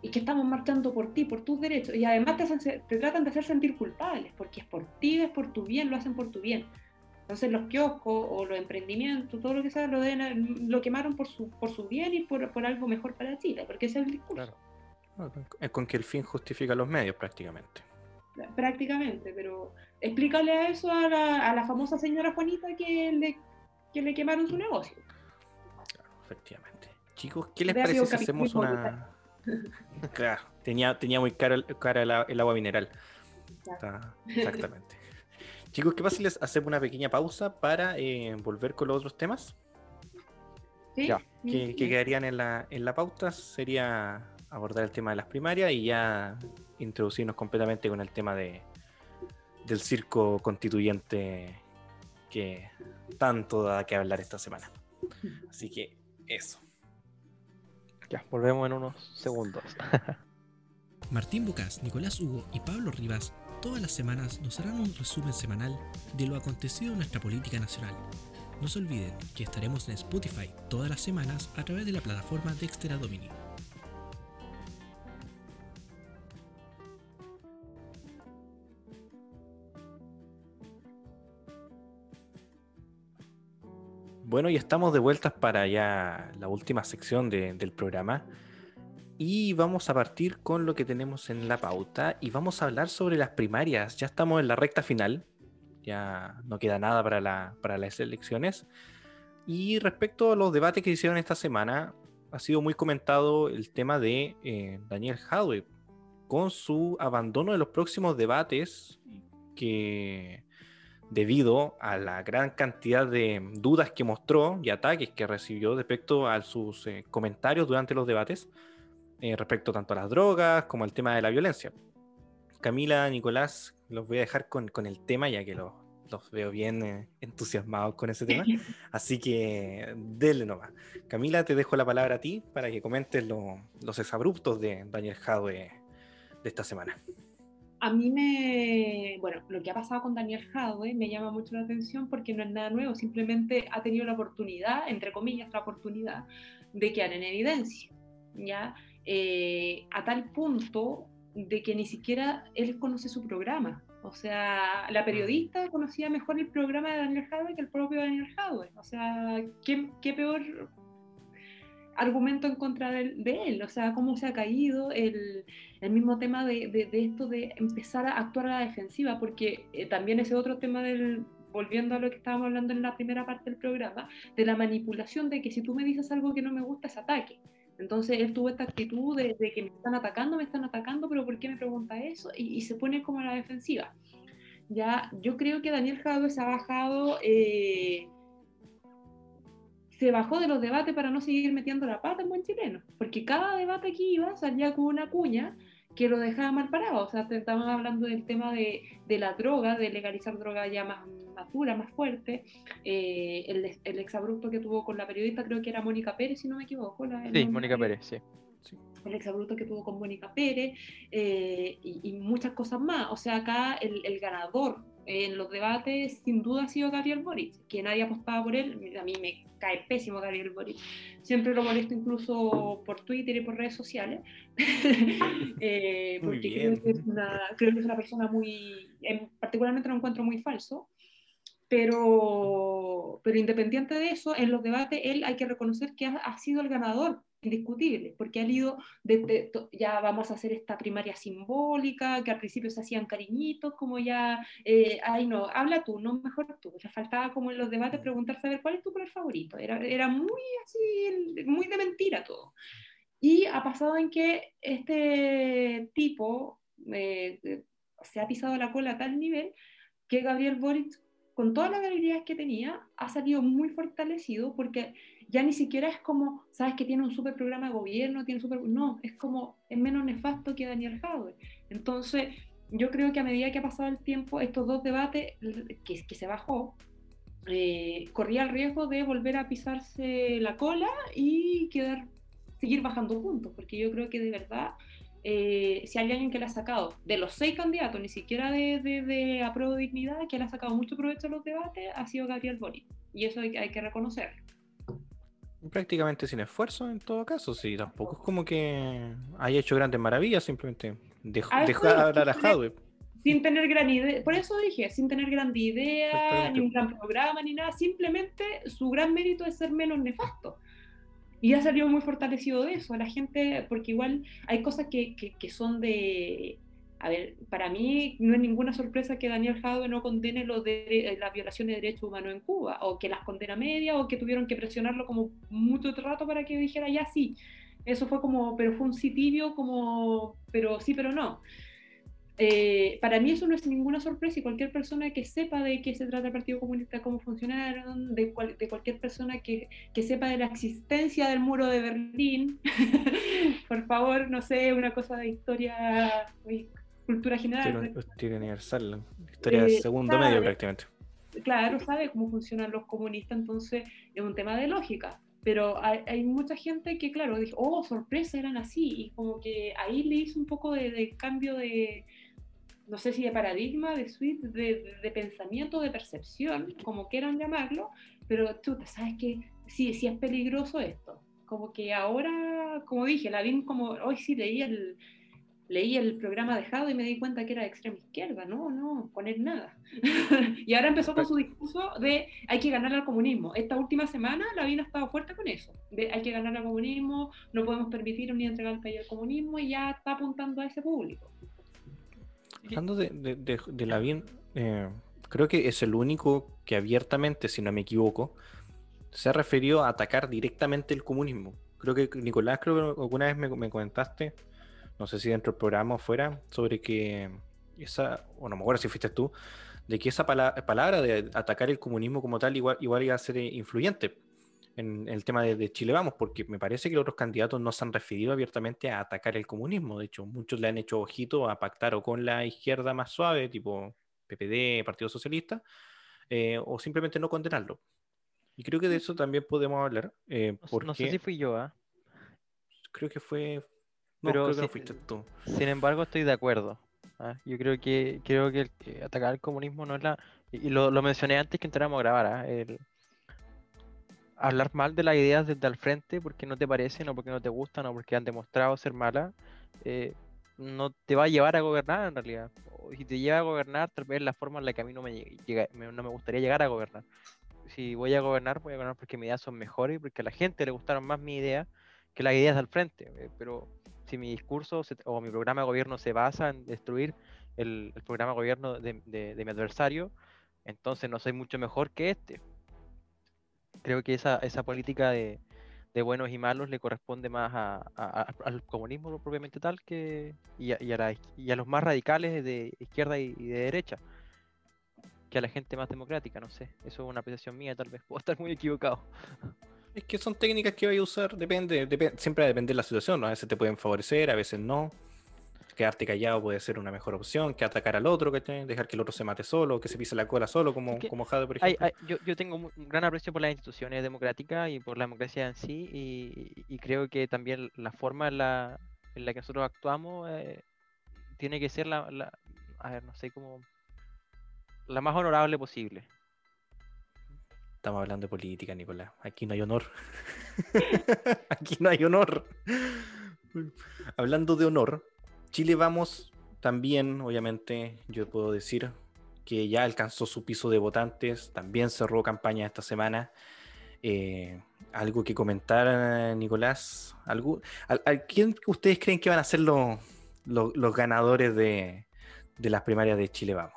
Speaker 2: Y que estamos marchando por ti, por tus derechos. Y además te, te tratan de hacer sentir culpables, porque es por ti, es por tu bien, lo hacen por tu bien. Entonces los kioscos o los emprendimientos, todo lo que sea, lo, lo quemaron por su, por su bien y por, por algo mejor para Chile, porque ese es el discurso.
Speaker 1: Es con que el fin justifica los medios prácticamente.
Speaker 2: Prácticamente, pero explícale a eso a la, a la famosa señora Juanita que le, que le quemaron su negocio.
Speaker 1: Claro, efectivamente. Chicos, ¿qué les parece si hacemos una... claro, tenía, tenía muy cara, el, agua mineral. exactamente. Chicos, ¿qué pasa si les hacemos una pequeña pausa para eh, volver con los otros temas?
Speaker 2: ¿Sí?
Speaker 1: Que, quedarían en la, en la pauta sería abordar el tema de las primarias y ya introducirnos completamente con el tema de, del circo constituyente que tanto da que hablar esta semana. Así que eso.
Speaker 3: Ya, volvemos en unos segundos.
Speaker 4: Martín Bocas, Nicolás Hugo y Pablo Rivas todas las semanas nos harán un resumen semanal de lo acontecido en nuestra política nacional. No se olviden que estaremos en Spotify todas las semanas a través de la plataforma Dextera Domini.
Speaker 1: Bueno, y estamos de vueltas para ya la última sección del programa. Y vamos a partir con lo que tenemos en la pauta y vamos a hablar sobre las primarias. Ya estamos en la recta final, ya no queda nada para, las elecciones. Y respecto a los debates que hicieron esta semana, ha sido muy comentado el tema de eh, Daniel Hadwe con su abandono de los próximos debates que debido a la gran cantidad de dudas que mostró y ataques que recibió respecto a sus eh, comentarios durante los debates, eh, respecto tanto a las drogas como al tema de la violencia. Camila, Nicolás, los voy a dejar con, el tema ya que los, veo bien eh, entusiasmados con ese tema. Así que denle nomás. Camila, te dejo la palabra a ti para que comentes los exabruptos de Daniel Jadwe de esta semana.
Speaker 2: A mí me, bueno, lo que ha pasado con Daniel Jadwe me llama mucho la atención porque no es nada nuevo, simplemente ha tenido la oportunidad, entre comillas, la oportunidad de quedar en evidencia, ¿ya? Eh, a tal punto de que ni siquiera él conoce su programa. O sea, la periodista conocía mejor el programa de Daniel Jadwe que el propio Daniel Jadwe. O sea, ¿qué, qué peor argumento en contra de, él? O sea, cómo se ha caído el, el mismo tema de, de, esto de empezar a actuar a la defensiva, porque eh, también ese otro tema del, volviendo a lo que estábamos hablando en la primera parte del programa, de la manipulación de que si tú me dices algo que no me gusta es ataque. Entonces él tuvo esta actitud de, que me están atacando, me están atacando, pero ¿por qué me pregunta eso? Y, se pone como a la defensiva. Ya, yo creo que Daniel Jadwe ha bajado, eh, se bajó de los debates para no seguir metiendo la pata en buen chileno, porque cada debate que iba salía con una cuña que lo dejaba mal parado. O sea, estamos hablando del tema de, de la droga, de legalizar droga ya más, más dura, más fuerte. Eh, el, el, exabrupto que tuvo con la periodista, creo que era Mónica Pérez, si no me equivoco. La,
Speaker 3: sí, Mónica Pérez, sí.
Speaker 2: El exabrupto que tuvo con Mónica Pérez eh, y, y, muchas cosas más. O sea, acá el, el ganador en los debates sin duda ha sido Gabriel Boric, que nadie apostaba por él, a mí me cae pésimo Gabriel Boric, siempre lo molesto incluso por Twitter y por redes sociales, eh, porque creo que, es una, creo que, es una, persona muy, particularmente lo encuentro muy falso, pero, pero independiente de eso, en los debates él hay que reconocer que ha, ha sido el ganador indiscutible, porque han ido, de, ya vamos a hacer esta primaria simbólica, que al principio se hacían cariñitos, como ya, eh, ay no, habla tú, no mejor tú, ya faltaba como en los debates preguntar, saber cuál es tu color favorito, era, era muy así, muy de mentira todo. Y ha pasado en que este tipo eh, se ha pisado la cola a tal nivel que Gabriel Boric, con todas las habilidades que tenía, ha salido muy fortalecido porque ya ni siquiera es como, sabes que tiene un super programa de gobierno, tiene super... No, es como, es menos nefasto que Daniel Jadwe. Entonces, yo creo que a medida que ha pasado el tiempo, estos dos debates que, que se bajó, eh, corría el riesgo de volver a pisarse la cola y quedar, seguir bajando puntos, porque yo creo que de verdad, eh, si hay alguien que le ha sacado, de los seis candidatos, ni siquiera de, de, de dignidad, que le ha sacado mucho provecho a los debates, ha sido Gabriel Boric. Y eso hay, hay que reconocerlo
Speaker 1: prácticamente sin esfuerzo en todo caso, sí, tampoco es como que haya hecho grandes maravillas, simplemente dejó, de hablar a Hadwe.
Speaker 2: Sin tener gran idea, por eso dije, sin tener gran idea, ni un gran programa, ni nada, simplemente su gran mérito es ser menos nefasto. Y ha salido muy fortalecido de eso, la gente, porque igual hay cosas que, que, que son de, a ver, para mí no es ninguna sorpresa que Daniel Jadwe no condene lo de, eh, las violaciones de derechos humanos en Cuba, o que las condena media, o que tuvieron que presionarlo como mucho rato para que dijera ya sí. Eso fue como, pero fue un sitio como, pero sí, pero no. Eh, para mí eso no es ninguna sorpresa y cualquier persona que sepa de qué se trata el Partido Comunista, cómo funcionaron, de, de cualquier persona que, sepa de la existencia del muro de Berlín, por favor, no sé, una cosa de historia cultura general.
Speaker 1: Historia universal, historia de eh, segundo medio prácticamente.
Speaker 2: Claro, sabe cómo funcionan los comunistas, entonces es un tema de lógica. pero hay, mucha gente que, claro, dijo, oh, sorpresa, eran así, y como que ahí le hizo un poco de, cambio de, no sé si de paradigma, de suite, de, pensamiento, de percepción, como quieran llamarlo, pero tú sabes que sí, sí es peligroso esto. Como que ahora, como dije, la vi como, hoy sí leí el, leí el programa dejado y me di cuenta que era de extrema izquierda, no, no, poner nada. y ahora empezó con su discurso de hay que ganar al comunismo. Esta última semana la vida ha estado fuerte con eso, de hay que ganar al comunismo, no podemos permitir ni entregar el país al comunismo y ya está apuntando a ese público.
Speaker 1: Hablando de, de, de, la bien, eh, creo que es el único que abiertamente, si no me equivoco, se ha referido a atacar directamente el comunismo. Creo que Nicolás, creo que alguna vez me, me comentaste no sé si dentro del programa o fuera, sobre que esa, o no me acuerdo si fuiste tú, de que esa palabra de atacar el comunismo como tal igual, igual iba a ser influyente en, el tema de, Chile Vamos, porque me parece que los otros candidatos no se han referido abiertamente a atacar el comunismo. De hecho, muchos le han hecho ojito a pactar o con la izquierda más suave, tipo PPD, Partido Socialista, eh, o simplemente no condenarlo. Y creo que de eso también podemos hablar. Eh,
Speaker 3: no, sé si fui yo, ¿ah?
Speaker 1: Creo que fue,
Speaker 3: pero Sin embargo, estoy de acuerdo. ¿ah? Yo creo que creo que, atacar el comunismo no es la. Y lo, mencioné antes que entráramos a grabar. ¿ah? El hablar mal de las ideas desde al frente porque no te parecen o porque no te gustan o porque han demostrado ser malas, eh, no te va a llevar a gobernar en realidad. Si te lleva a gobernar, tal vez la forma en la que a mí no me, llega, no me gustaría llegar a gobernar. Si voy a gobernar, voy a gobernar porque mis ideas son mejores y porque a la gente le gustaron más mis ideas que las ideas al frente. Eh, pero si mi discurso o mi programa de gobierno se basa en destruir el, programa de gobierno de, mi adversario, entonces no soy mucho mejor que este. Creo que esa, esa política de, buenos y malos le corresponde más al comunismo propiamente tal que y a, los más radicales de izquierda y, de derecha que a la gente más democrática, no sé. Eso es una apreciación mía, tal vez puedo estar muy equivocado.
Speaker 1: Es que son técnicas que voy a usar, depende, siempre depende de la situación, ¿no? a veces te pueden favorecer, a veces no. Quedarte callado puede ser una mejor opción que atacar al otro, que dejar que el otro se mate solo, que se pise la cola solo, como, como Jade, por ejemplo.
Speaker 3: yo, yo, tengo un gran aprecio por las instituciones democráticas y por la democracia en sí, y, creo que también la forma en la, en la que nosotros actuamos eh, tiene que ser la, la, a ver, no sé cómo, la más honorable posible.
Speaker 1: Estamos hablando de política, Nicolás. Aquí no hay honor. Aquí no hay honor. hablando de honor, Chile vamos también, obviamente, yo puedo decir que ya alcanzó su piso de votantes, también cerró campaña esta semana. Eh, ¿Algo que comentar, Nicolás? ¿Algo, quién ustedes creen que van a ser los ganadores de, de las primarias de Chile Vamos.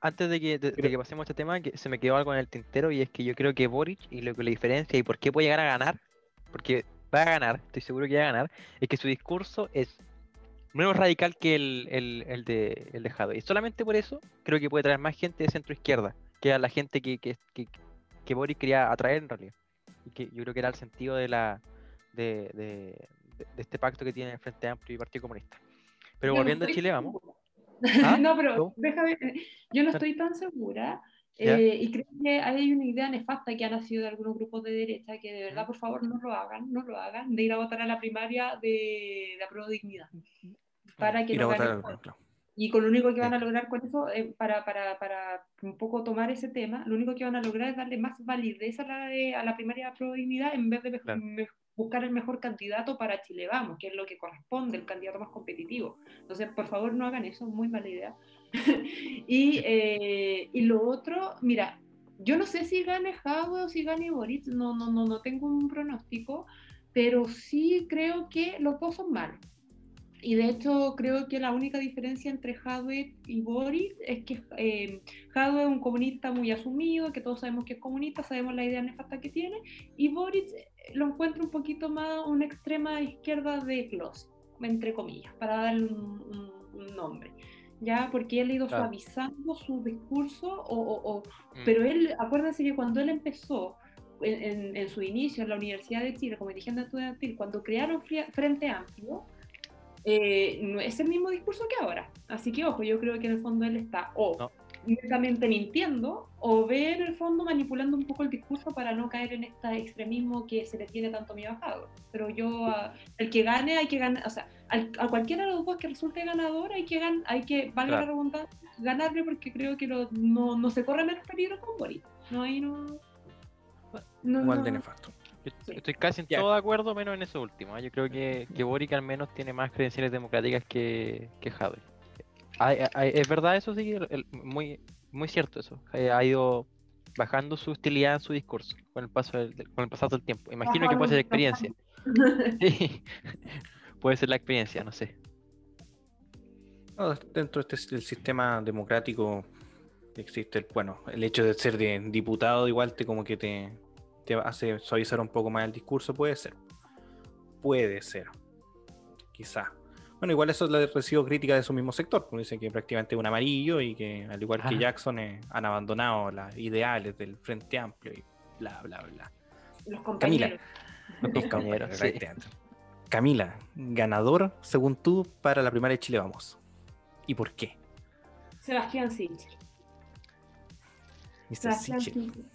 Speaker 3: antes de que, que pasemos a este tema, que se me quedó algo en el tintero y es que yo creo que Boric y lo que le diferencia y por qué puede llegar a ganar, porque va a ganar, estoy seguro que va a ganar, es que su discurso es menos radical que el, el, de, el de Y solamente por eso creo que puede traer más gente de centro izquierda, que a la gente que, que, que, Boric quería atraer en realidad. Y que yo creo que era el sentido de la de, de, este pacto que tiene el Frente Amplio y Partido Comunista. Pero volviendo a Chile, vamos.
Speaker 2: ¿Ah? no, pero déjame, yo no estoy tan segura. Eh, y creo que hay una idea nefasta que ha nacido de algunos grupos de derecha que de verdad, por favor, no lo hagan, no lo hagan, de ir a votar a la primaria de, de apruebo dignidad. Para que no Y con lo único que van a lograr con eso, eh, para, para, para, un poco tomar ese tema, lo único que van a lograr es darle más validez a la, a la primaria de apruebo dignidad en vez de buscar el mejor candidato para Chile Vamos, que es lo que corresponde, el candidato más competitivo. Entonces, por favor, no hagan eso, muy mala idea. y, eh, y, lo otro, mira, yo no sé si gane Jadwe o si gane Boris, no, no, no, no tengo un pronóstico, pero sí creo que los dos son malos. Y de hecho creo que la única diferencia entre Jadwe y Boris es que eh, Jadwe es un comunista muy asumido, que todos sabemos que es comunista, sabemos la idea nefasta que tiene, y Boris lo encuentro un poquito más una extrema izquierda de closet, entre comillas, para darle un, nombre. Ya, porque él ha ido suavizando su discurso, o, mm. pero él, acuérdense que cuando él empezó en, su inicio en la Universidad de Chile como dirigente estudiantil, cuando crearon Frente Amplio, eh, no es el mismo discurso que ahora. Así que, ojo, yo creo que en el fondo él está o netamente mintiendo o ve en el fondo manipulando un poco el discurso para no caer en este extremismo que se le tiene tanto miedo a Pero yo, el que gane, hay que ganar, o sea, a cualquiera de los dos que resulte ganador, hay que, gan hay que valga la redundancia, ganarle porque creo que no, no, se corre menos peligro con Boris. No hay no.
Speaker 1: no Igual de nefasto.
Speaker 3: Estoy casi en todo de acuerdo, menos en eso último. ¿eh? Yo creo que, que Boric al menos tiene más credenciales democráticas que, que es verdad eso, sí, muy, muy cierto eso. Ha ido bajando su hostilidad en su discurso con el paso del, con el pasado del tiempo. Imagino que puede ser la experiencia. puede ser la experiencia, no sé.
Speaker 1: dentro de este, del sistema democrático existe, bueno, el hecho de ser de diputado igual te como que te, te hace suavizar un poco más el discurso, puede ser. Puede ser. Quizá. Bueno, igual eso le recibo crítica de su mismo sector, porque dicen que prácticamente es un amarillo y que al igual que Jackson eh, han abandonado las ideales del Frente Amplio y bla, bla, bla.
Speaker 2: Los compañeros.
Speaker 1: Camila, Camila, ganador, según tú, para la primaria de Chile Vamos. ¿Y por qué?
Speaker 2: Sebastián Sichel. Sebastián Sichel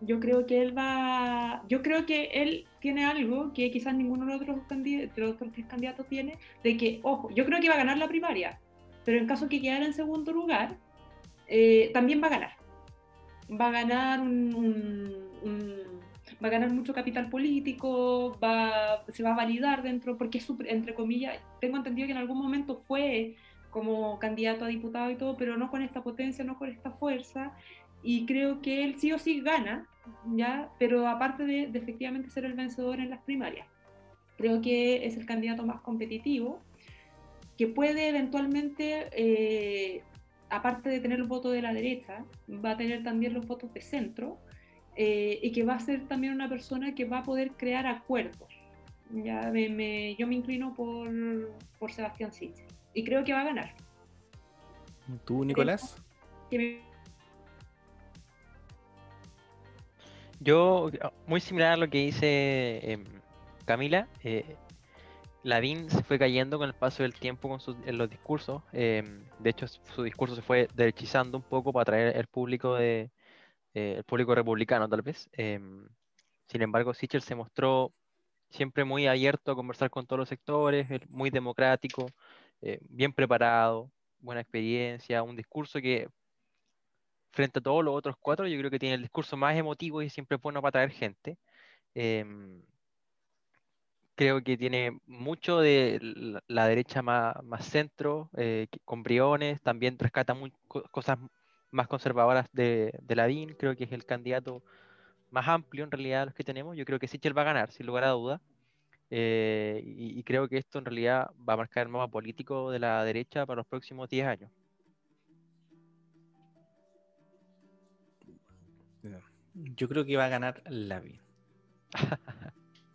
Speaker 2: yo creo que él va, yo creo que él tiene algo que quizás ninguno de los otros, candidatos, los otros tres candidatos tiene, de que, ojo, yo creo que va a ganar la primaria, pero en caso que quedara en segundo lugar, eh, también va a ganar. Va a ganar un, va a ganar mucho capital político, va, se va a validar dentro, porque es entre comillas, tengo entendido que en algún momento fue como candidato a diputado y todo, pero no con esta potencia, no con esta fuerza, y creo que él sí o sí gana, ¿ya? pero aparte de, efectivamente ser el vencedor en las primarias. Creo que es el candidato más competitivo, que puede eventualmente, eh, aparte de tener el voto de la derecha, va a tener también los votos de centro, eh, y que va a ser también una persona que va a poder crear acuerdos. Ya me, yo me inclino por, por Sebastián Siche y creo que va a ganar.
Speaker 1: ¿Tú, Nicolás?
Speaker 3: Yo, muy similar a lo que dice em, Camila, eh, Lavín se fue cayendo con el paso del tiempo con en los discursos. Em, de hecho, su discurso se fue derechizando un poco para atraer el público de eh, el público republicano, tal vez. Em, sin embargo, Sichel se mostró siempre muy abierto a conversar con todos los sectores, muy democrático, eh, bien preparado, buena experiencia, un discurso que frente a todos los otros cuatro, yo creo que tiene el discurso más emotivo y siempre es bueno para atraer gente. Em, creo que tiene mucho de la, derecha más, centro, eh, con Briones, también rescata cosas más conservadoras de, de Lavín, creo que es el candidato más amplio en realidad de los que tenemos. Yo creo que Sichel va a ganar, sin lugar a duda. Eh, y, y, creo que esto en realidad va a marcar el mapa político de la derecha para los próximos 10 años.
Speaker 1: Yo creo que va a ganar Lavin.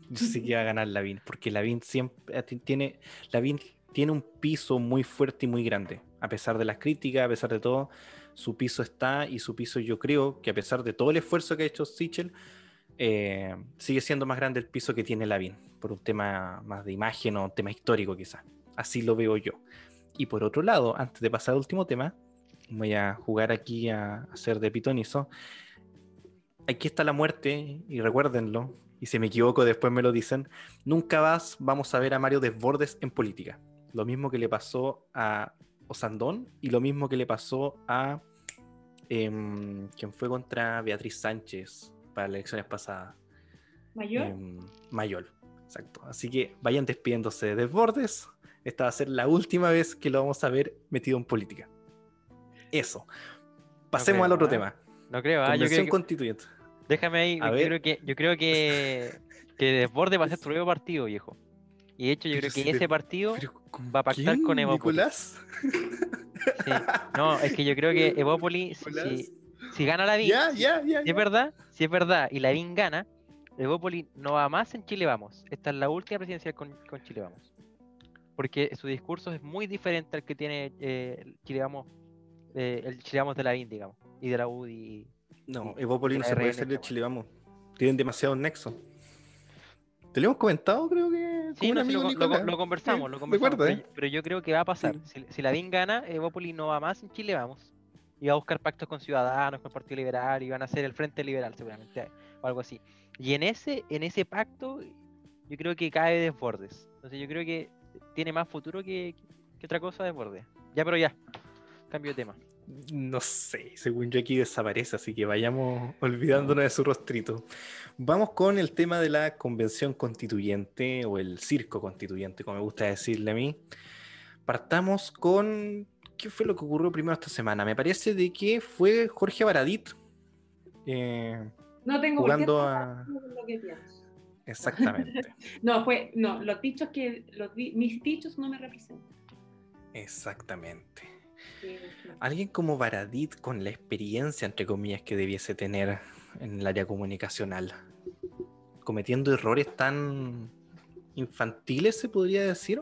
Speaker 1: Yo sé que va a ganar Lavin, porque Lavin siempre eh, tiene, Lavin tiene un piso muy fuerte y muy grande. A pesar de las críticas, a pesar de todo, su piso está y su piso yo creo que a pesar de todo el esfuerzo que ha hecho Sichel, eh, sigue siendo más grande el piso que tiene Lavin, por un tema más de imagen o un tema histórico quizás. Así lo veo yo. Y por otro lado, antes de pasar al último tema, voy a jugar aquí a hacer de pitonizo aquí está la muerte, y recuérdenlo, y si me equivoco después me lo dicen, nunca más vamos a ver a Mario Desbordes en política. Lo mismo que le pasó a Osandón y lo mismo que le pasó a eh, quien fue contra Beatriz Sánchez para las elecciones pasadas.
Speaker 2: Mayor.
Speaker 1: Em, Mayor, exacto. Así que vayan despidiéndose de Desbordes. Esta va a ser la última vez que lo vamos a ver metido en política. Eso. Pasemos al otro ¿eh? tema.
Speaker 3: No creo, ¿ah?
Speaker 1: Convención constituyente.
Speaker 3: Déjame ahí, yo creo que, yo creo que, que Desborde va a ser tu nuevo partido, viejo. Y de hecho, yo creo que ese partido va a pactar con Evópolis. ¿Nicolás? No, es que yo creo que Evópolis, si, gana la VIN, si es verdad, si es verdad, y la VIN gana, Evópolis no va más en Chile Vamos. Esta es la última presidencial con, Chile Vamos. Porque su discurso es muy diferente al que tiene eh, Chile Vamos, eh, el Chile Vamos de la VIN, digamos, y de la UDI
Speaker 1: no, Evópolis no se puede salir de Chile, vamos. Tienen demasiados nexos. Te lo hemos comentado, creo que.
Speaker 3: Sí, lo, conversamos, lo conversamos. Pero, yo creo que va a pasar. Si, la DIN gana, Evópolis no va más en Chile, vamos. iba a buscar pactos con Ciudadanos, con el Partido Liberal, iban a ser el Frente Liberal seguramente, o algo así. Y en ese, en ese pacto, yo creo que cae Desbordes. Entonces yo creo que tiene más futuro que, que otra cosa Desbordes. Ya, pero ya, cambio de tema.
Speaker 1: No sé, según yo aquí desaparece, así que vayamos olvidándonos de su rostrito. Vamos con el tema de la convención constituyente o el circo constituyente, como me gusta decirle a mí. Partamos con ¿qué fue lo que ocurrió primero esta semana? Me parece de que fue Jorge Baradit.
Speaker 2: Eh, no tengo
Speaker 1: jugando a... Exactamente.
Speaker 2: no, fue, no, los dichos que, mis dichos no me representan.
Speaker 1: Exactamente. Alguien como Baradit con la experiencia, entre comillas, que debiese tener en el área comunicacional, cometiendo errores tan infantiles, se podría decir.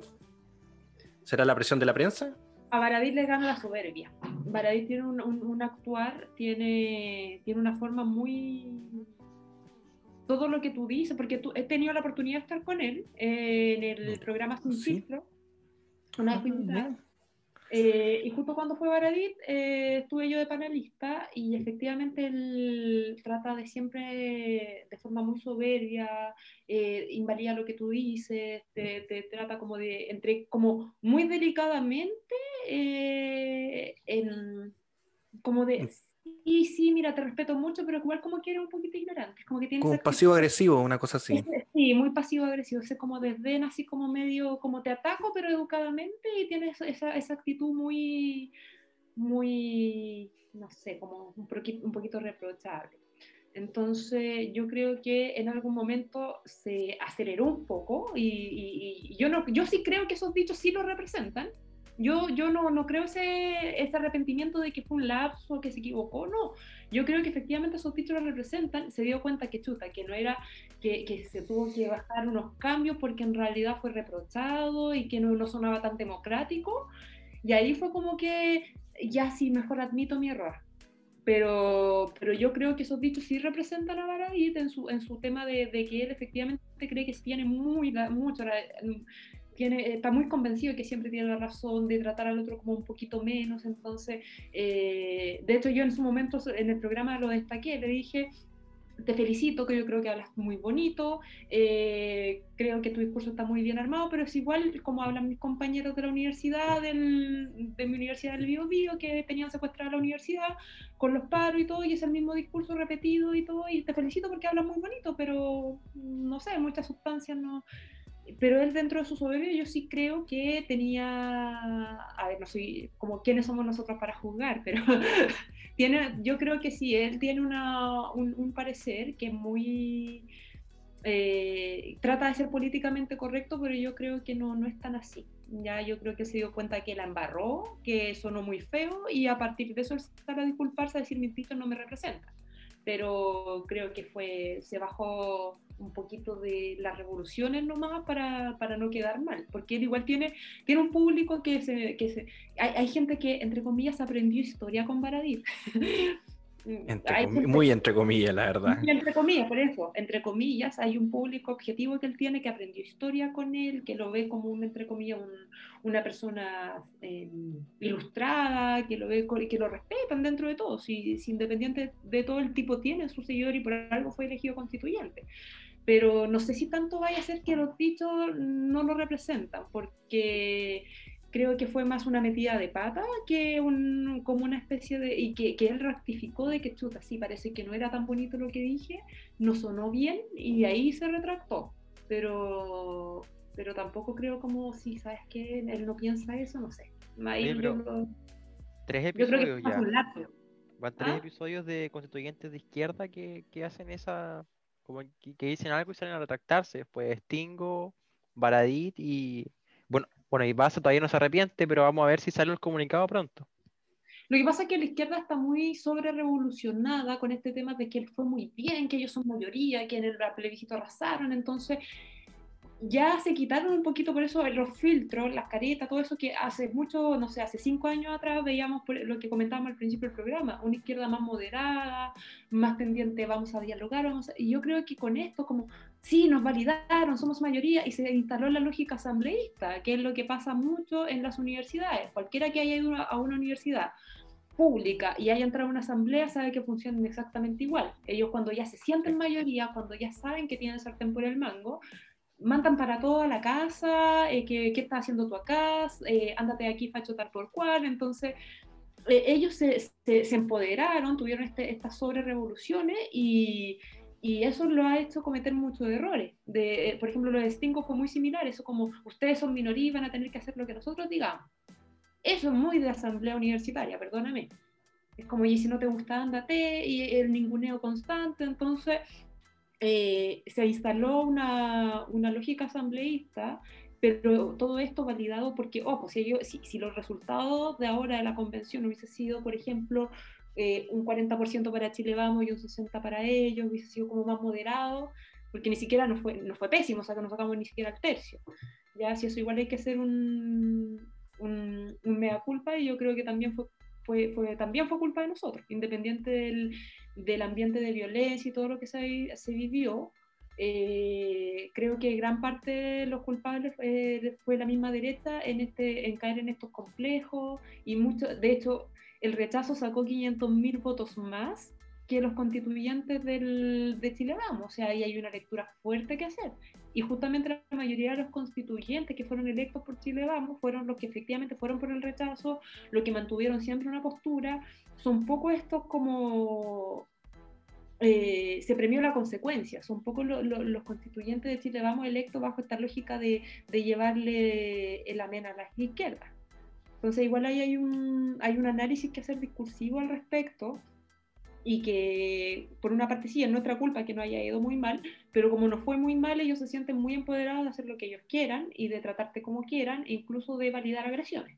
Speaker 1: ¿Será la presión de la prensa?
Speaker 2: a Baradit le gana la soberbia. Baradit tiene un, actuar, tiene, tiene una forma muy... Todo lo que tú dices, porque tú, he tenido la oportunidad de estar con él eh, en el programa Sin Filtro, una vez eh, y justo cuando fue Baradit, eh, estuve yo de panelista y efectivamente él trata de siempre, de forma muy soberbia, eh, invalida lo que tú dices, te, trata como de, entre, como muy delicadamente, en, como de, y sí, mira, te respeto mucho, pero igual como que eres un poquito ignorante. Como, que tienes
Speaker 1: como pasivo-agresivo, una cosa así.
Speaker 2: Sí, muy pasivo-agresivo. Es como desdén, así como medio, como te ataco, pero educadamente, y tienes esa, esa actitud muy, muy, no sé, como un, poquito, un poquito reprochable. Entonces, yo creo que en algún momento se aceleró un poco y, y, yo, no, yo sí creo que esos dichos sí lo representan, yo, yo no, no creo ese, ese arrepentimiento de que fue un lapso, que se equivocó, no. Yo creo que efectivamente esos títulos representan, se dio cuenta que chuta, que no era, que, que se tuvo que bajar unos cambios porque en realidad fue reprochado y que no, no sonaba tan democrático. Y ahí fue como que ya sí, mejor admito mi error. Pero, pero yo creo que esos dichos sí representan a Baradit en su, en su tema de, de que él efectivamente cree que tiene muy, mucho tiene, está muy convencido de que siempre tiene la razón de tratar al otro como un poquito menos, entonces, eh, de hecho yo en su momento en el programa lo destaqué, le dije, te felicito, que yo creo que hablas muy bonito, eh, creo que tu discurso está muy bien armado, pero es igual como hablan mis compañeros de la universidad, del, de mi universidad del Bio, Bio que tenían secuestrada la universidad con los paros y todo, y es el mismo discurso repetido y todo, y te felicito porque hablas muy bonito, pero no sé, muchas sustancias no, pero él dentro de su soberbia yo sí creo que tenía, a ver, no soy como quiénes somos nosotros para juzgar, pero tiene, yo creo que sí, él tiene una, un, parecer que muy, eh, trata de ser políticamente correcto, pero yo creo que no, no es tan así. Ya yo creo que se dio cuenta que la embarró, que sonó muy feo y a partir de eso él sale a disculparse, a decir mis dichos no me representan. Pero creo que fue, se bajó un poquito de las revoluciones nomás para, para no quedar mal, porque él igual tiene, tiene un público que se... Que se hay, hay gente que, entre comillas, aprendió historia con Baradit.
Speaker 1: muy entre comillas, la verdad.
Speaker 2: entre comillas, por eso, entre comillas, hay un público objetivo que él tiene que aprendió historia con él, que lo ve como un, entre comillas, una persona em, ilustrada, que lo ve que lo respetan dentro de todo, si, si, independiente de todo el tipo tiene su seguidor y por algo fue elegido constituyente pero no sé si tanto vaya a ser que los dichos no lo representan, porque creo que fue más una metida de pata que un, como una especie de... y que, que, él rectificó de que chuta, sí, parece que no era tan bonito lo que dije, no sonó bien y ahí se retractó, pero, pero tampoco creo como si, ¿sabes que Él no piensa eso, no sé.
Speaker 3: tres episodios ya. Van tres ¿Ah? episodios de constituyentes de izquierda que, que hacen esa como que, dicen algo y salen a retractarse. Después Stingo, Baradit y. Bueno, bueno, y Baza todavía no se arrepiente, pero vamos a ver si sale el comunicado pronto.
Speaker 2: Lo que pasa es que la izquierda está muy sobre revolucionada con este tema de que él fue muy bien, que ellos son mayoría, que en el plebiscito arrasaron, entonces ya se quitaron un poquito por eso los filtros, las caretas, todo eso que hace mucho, no sé, hace cinco años atrás veíamos lo que comentábamos al principio del programa, una izquierda más moderada, más pendiente, vamos a dialogar, vamos y yo creo que con esto como, sí, nos validaron, somos mayoría y se instaló la lógica asambleísta, que es lo que pasa mucho en las universidades, cualquiera que haya ido a una universidad pública y haya entrado a una asamblea sabe que funcionan exactamente igual. Ellos cuando ya se sienten mayoría, cuando ya saben que tienen sartén por el mango, mandan para toda la casa, eh, ¿qué, ¿qué, estás haciendo tú acá? Eh, ándate aquí, facho tal por cual. Entonces, eh, ellos se, se, empoderaron, tuvieron este, estas sobre revoluciones y, y, eso lo ha hecho cometer muchos errores. De, por ejemplo, lo de Stingo fue muy similar, eso como ustedes son minoría y van a tener que hacer lo que nosotros digamos. Eso es muy de asamblea universitaria, perdóname. Es como, y si no te gusta, ándate, y el ninguneo constante. Entonces, eh, se instaló una, una, lógica asambleísta, pero todo esto validado porque, ojo, si, si, si, los resultados de ahora de la convención hubiese sido, por ejemplo, eh, un 40% para Chile Vamos y un 60% para ellos, hubiese sido como más moderado, porque ni siquiera nos fue, nos fue pésimo, o sea que no sacamos ni siquiera el tercio. Ya, si eso igual hay que hacer un, un, mea culpa y yo creo que también fue, fue, fue, también fue culpa de nosotros, independiente del, del ambiente de violencia y todo lo que se, se vivió. Eh, creo que gran parte de los culpables fue la misma derecha en, este, en caer en estos complejos y mucho, de hecho el rechazo sacó 500.000 votos más que los constituyentes del, de Chile Vamos, o sea, ahí hay una lectura fuerte que hacer. Y justamente la mayoría de los constituyentes que fueron electos por Chile Vamos fueron los que efectivamente fueron por el rechazo, los que mantuvieron siempre una postura. Son poco estos como... Eh, se premió la consecuencia, son poco los constituyentes de Chile Vamos electos bajo esta lógica de, de llevarle el amén a las izquierdas. Entonces igual ahí hay un, hay un análisis que hacer discursivo al respecto y que por una parte sí es nuestra culpa que no haya ido muy mal, pero como no fue muy mal, ellos se sienten muy empoderados de hacer lo que ellos quieran y de tratarte como quieran e incluso de validar agresiones.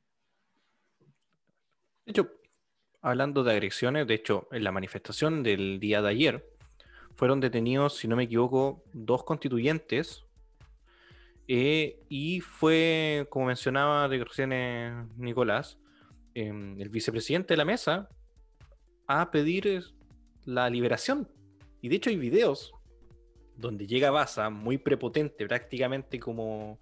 Speaker 1: De hecho, hablando de agresiones, de hecho, en la manifestación del día de ayer fueron detenidos, si no me equivoco, dos constituyentes eh, y fue, como mencionaba de recién Nicolás, em, el vicepresidente de la mesa a pedir la liberación. Y de hecho hay videos donde llega Baza muy prepotente, prácticamente como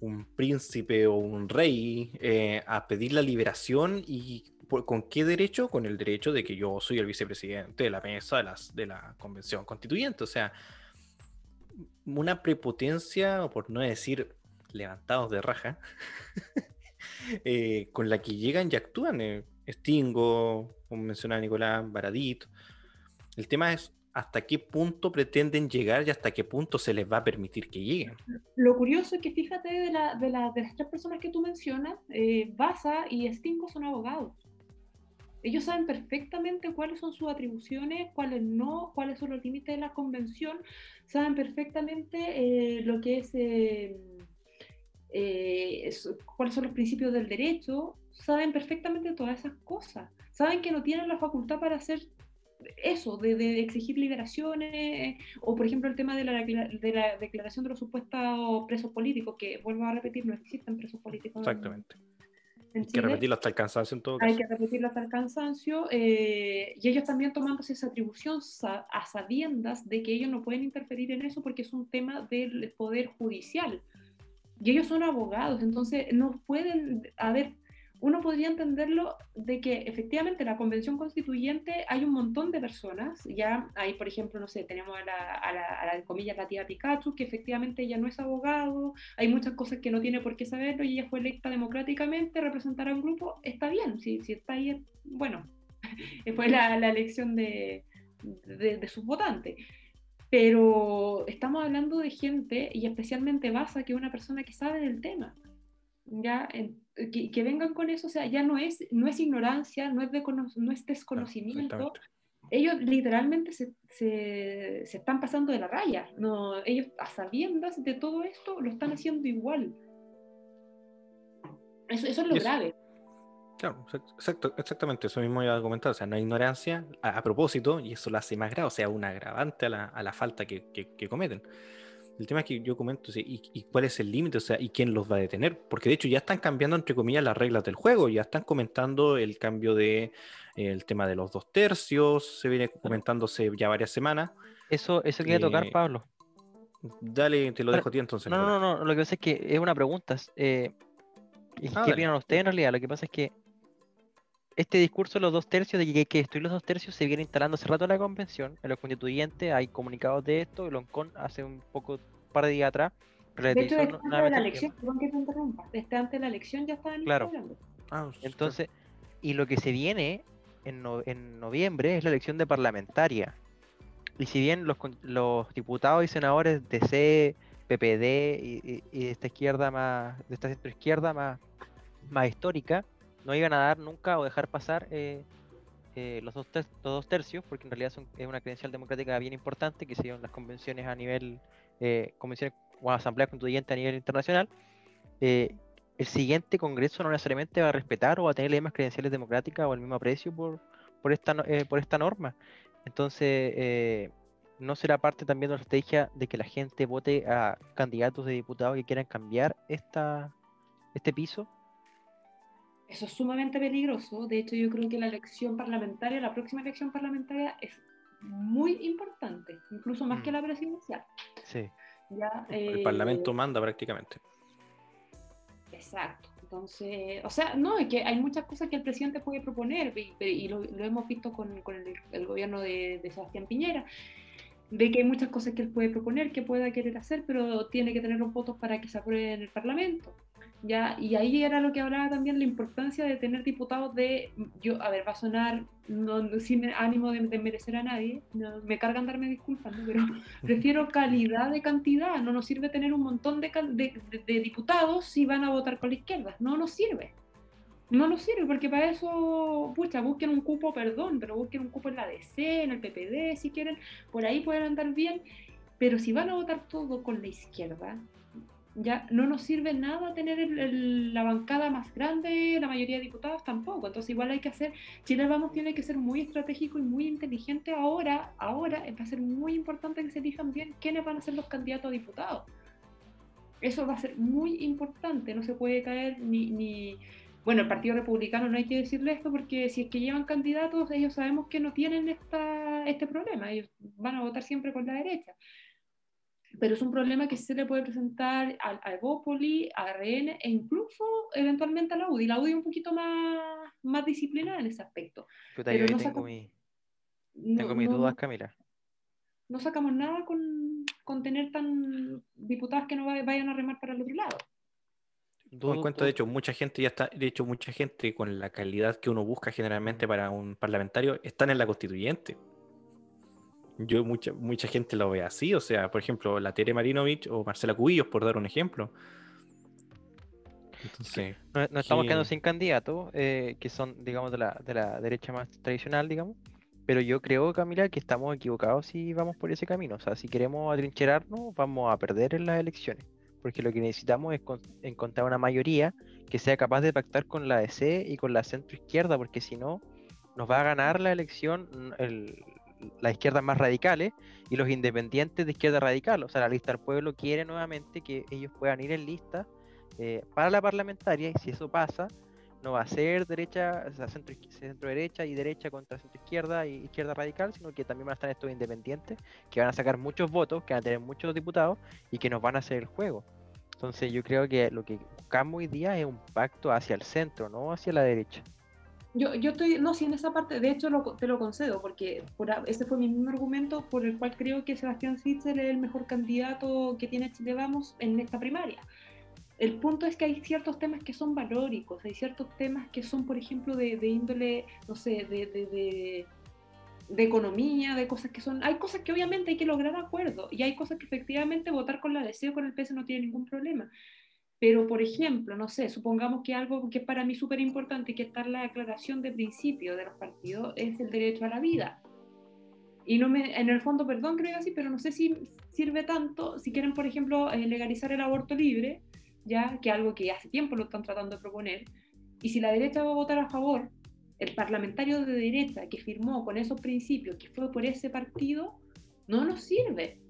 Speaker 1: un príncipe o un rey, eh, a pedir la liberación y ¿con qué derecho? Con el derecho de que yo soy el vicepresidente de la mesa de, la convención constituyente. O sea, una prepotencia, o por no decir levantados de raja, eh, con la que llegan y actúan. Eh, Stingo, como mencionaba Nicolás, Baradito. El tema es hasta qué punto pretenden llegar y hasta qué punto se les va a permitir que lleguen.
Speaker 2: Lo curioso es que fíjate de, la, de, las tres personas que tú mencionas, eh, Baza y Stingo son abogados. Ellos saben perfectamente cuáles son sus atribuciones, cuáles no, cuáles son los límites de la convención, saben perfectamente eh, lo que eh, es, cuáles son los principios del derecho, saben perfectamente todas esas cosas. Saben que no tienen la facultad para hacer eso, de, exigir liberaciones, o por ejemplo el tema de la, de la declaración de los supuestos presos políticos, que vuelvo a repetir, no existen presos políticos.
Speaker 1: Exactamente. Hay que repetirlo hasta el cansancio en todo
Speaker 2: caso. Hay que repetirlo hasta el cansancio. Eh, y ellos también tomándose esa atribución a sabiendas de que ellos no pueden interferir en eso porque es un tema del poder judicial. Y ellos son abogados, entonces no pueden haber uno podría entenderlo de que efectivamente la convención constituyente hay un montón de personas, ya hay, por ejemplo, no sé, tenemos a la, a la, a la comillas, la tía Pikachu, que efectivamente ella no es abogado, hay muchas cosas que no tiene por qué saberlo y ella fue electa democráticamente, representar a un grupo, está bien, si, si está ahí, bueno, fue la, la elección de, de, de sus votantes pero estamos hablando de gente, y especialmente Baza, que es una persona que sabe del tema. ¿Ya? que, vengan con eso, o sea, ya no es, no es ignorancia, no es, no es desconocimiento. ellos literalmente se, se, están pasando de la raya. No, ellos, a sabiendas de todo esto, lo están haciendo igual. Eso, eso es lo grave.
Speaker 1: Claro, exacto, exactamente, eso mismo iba a comentar, o sea, no hay ignorancia a, propósito y eso lo hace más grave, o sea, un agravante a la, a la falta que, que, que cometen. El tema es que yo comento, ¿y, cuál es el límite? O sea, ¿y quién los va a detener? Porque de hecho ya están cambiando, entre comillas, las reglas del juego, ya están comentando el cambio de eh, el tema de los dos tercios, se viene comentándose ya varias semanas.
Speaker 3: Eso, eso tocar, eh, Pablo.
Speaker 1: Dale, te lo dejo a ti entonces.
Speaker 3: No, no, no, lo que pasa es que es una pregunta. Eh, ah, ¿Qué opinan ustedes en realidad? Lo que pasa es que este discurso de los dos tercios, de que destruir los dos tercios, se viene instalando hace rato en la convención. En los constituyentes hay comunicados de esto. El ONCON hace un poco, un par de días atrás.
Speaker 2: De hecho, antes de la elección, perdón que te interrumpa, desde antes de la elección ya estaban
Speaker 3: claro. Ah, Entonces, y lo que se viene en, en noviembre es la elección de parlamentaria. Y si bien los, los diputados y senadores de C, PPD y, de esta izquierda más, de esta centro izquierda más, más histórica, no iban a dar nunca o dejar pasar eh, eh, los, dos dos tercios, porque en realidad son, es una credencial democrática bien importante que se dio las convenciones a nivel, eh, convenciones o asamblea constituyente a nivel internacional. el siguiente congreso no necesariamente va a respetar o va a tener las mismas credenciales democráticas o el mismo aprecio por, por, esta, por esta norma. Entonces, ¿no será parte también de la estrategia de que la gente vote a candidatos de diputados que quieran cambiar esta, este piso?
Speaker 2: Eso es sumamente peligroso. De hecho, yo creo que la elección parlamentaria, la próxima elección parlamentaria es muy importante, incluso más que mm. la presidencial.
Speaker 3: Sí.
Speaker 1: el Parlamento eh, manda prácticamente.
Speaker 2: Exacto. Entonces, o sea, no, es que hay muchas cosas que el presidente puede proponer y, lo, hemos visto con, el, gobierno de, de, Sebastián Piñera, de que hay muchas cosas que él puede proponer, que pueda querer hacer, pero tiene que tener los votos para que se apruebe en el Parlamento. ¿Ya? Y ahí era lo que hablaba también la importancia de tener diputados de, yo, a ver, va a sonar no, sin ánimo de, merecer a nadie, me cargan darme disculpas, pero prefiero calidad de cantidad, no nos sirve tener un montón de, de, diputados si van a votar con la izquierda, no nos sirve. No nos sirve porque para eso, pucha, busquen un cupo, perdón, pero busquen un cupo en la DC, en el PPD, si quieren, por ahí pueden andar bien, pero si van a votar todo con la izquierda, ya no nos sirve nada tener la bancada más grande, la mayoría de diputados tampoco. Entonces igual hay que hacer, Chile Vamos tiene que ser muy estratégico y muy inteligente ahora, ahora va a ser muy importante que se elijan bien quiénes van a ser los candidatos a diputados. Eso va a ser muy importante, no se puede caer ni, ni... Bueno, el Partido Republicano no hay que decirle esto porque si es que llevan candidatos, ellos sabemos que no tienen esta, este problema, ellos van a votar siempre con la derecha pero es un problema que se le puede presentar al, a Evópoli, a RN e incluso eventualmente a la UDI. La UDI es un poquito más, más disciplinada en ese aspecto.
Speaker 3: pero no tengo, mi, tengo mis dudas, Camila.
Speaker 2: No sacamos nada con, con tener tan diputados que no vayan a remar para el otro lado.
Speaker 1: en cuenta, de hecho, mucha gente ya está, de hecho, mucha gente con la calidad que uno busca generalmente para un parlamentario están en la constituyente. Yo, mucha, mucha gente lo ve así, o sea, por ejemplo, la Tere Marinovich o Marcela Cubillos, por dar un ejemplo.
Speaker 3: Entonces, no, estamos quedando sin candidatos, eh, que son, digamos, de la, de la derecha más tradicional, digamos. Pero yo creo, Camila, que estamos equivocados si vamos por ese camino. O sea, si queremos atrincherarnos, vamos a perder en las elecciones. Porque lo que necesitamos es encontrar una mayoría que sea capaz de pactar con la DC y con la centro izquierda, porque si no, nos va a ganar la elección el, las izquierdas más radicales y los independientes de izquierda radical. O sea, la lista del pueblo quiere nuevamente que ellos puedan ir en lista eh, para la parlamentaria y si eso pasa, no va a ser derecha, o sea, centro, centro derecha y derecha contra centro izquierda y izquierda radical, sino que también van a estar estos independientes que van a sacar muchos votos, que van a tener muchos diputados y que nos van a hacer el juego. Entonces yo creo que lo que buscamos hoy día es un pacto hacia el centro, no hacia la derecha.
Speaker 2: Yo, yo estoy, no, sí, en esa parte, de hecho te lo concedo, porque ese fue mi mismo argumento por el cual creo que Sebastián Sichel es el mejor candidato que tiene Chile Vamos en esta primaria. El punto es que hay ciertos temas que son valóricos, hay ciertos temas que son, por ejemplo, de, índole, no sé, de, de, de, economía, de cosas que son... Hay cosas que obviamente hay que lograr acuerdo y hay cosas que efectivamente votar con la deseo con el PS no tiene ningún problema. Pero, por ejemplo, no sé, supongamos que algo que es para mí súper importante y que está en la declaración de principio de los partidos es el derecho a la vida. Y no me, en el fondo, perdón, creo así, pero no sé si sirve tanto si quieren, por ejemplo, eh, legalizar el aborto libre, ya que algo que hace tiempo lo están tratando de proponer. Y si la derecha va a votar a favor, el parlamentario de derecha que firmó con esos principios, que fue por ese partido, no nos sirve.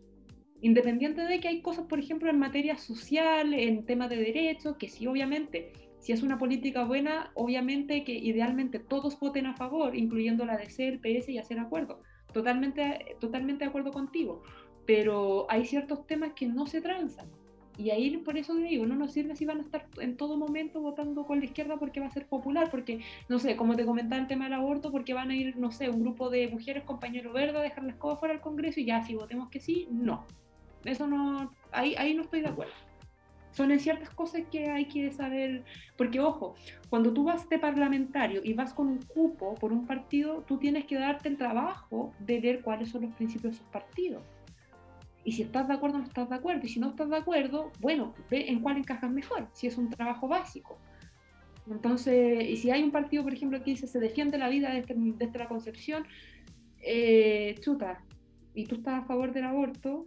Speaker 2: Independiente de que hay cosas, por ejemplo, en materia social, en temas de derechos, que sí, obviamente, si es una política buena, obviamente que idealmente todos voten a favor, incluyendo la DC, el PS y hacer acuerdo. Totalmente, totalmente de acuerdo contigo. Pero hay ciertos temas que no se transan. Y ahí por eso digo, no nos sirve si van a estar en todo momento votando con la izquierda porque va a ser popular, porque, no sé, como te comentaba el tema del aborto, porque van a ir, no sé, un grupo de mujeres, compañero verde, a dejar la escoba fuera del Congreso y ya si votemos que sí, no. Eso no, ahí, ahí no estoy de acuerdo. Son en ciertas cosas que hay que saber, porque ojo, cuando tú vas de parlamentario y vas con un cupo por un partido, tú tienes que darte el trabajo de ver cuáles son los principios de esos partidos y si estás de acuerdo, no estás de acuerdo. Y si no estás de acuerdo, bueno, ve en cuál encajas mejor, si es un trabajo básico. Entonces, y si hay un partido, por ejemplo, que dice se defiende la vida desde, desde la concepción, eh, chuta, y tú estás a favor del aborto,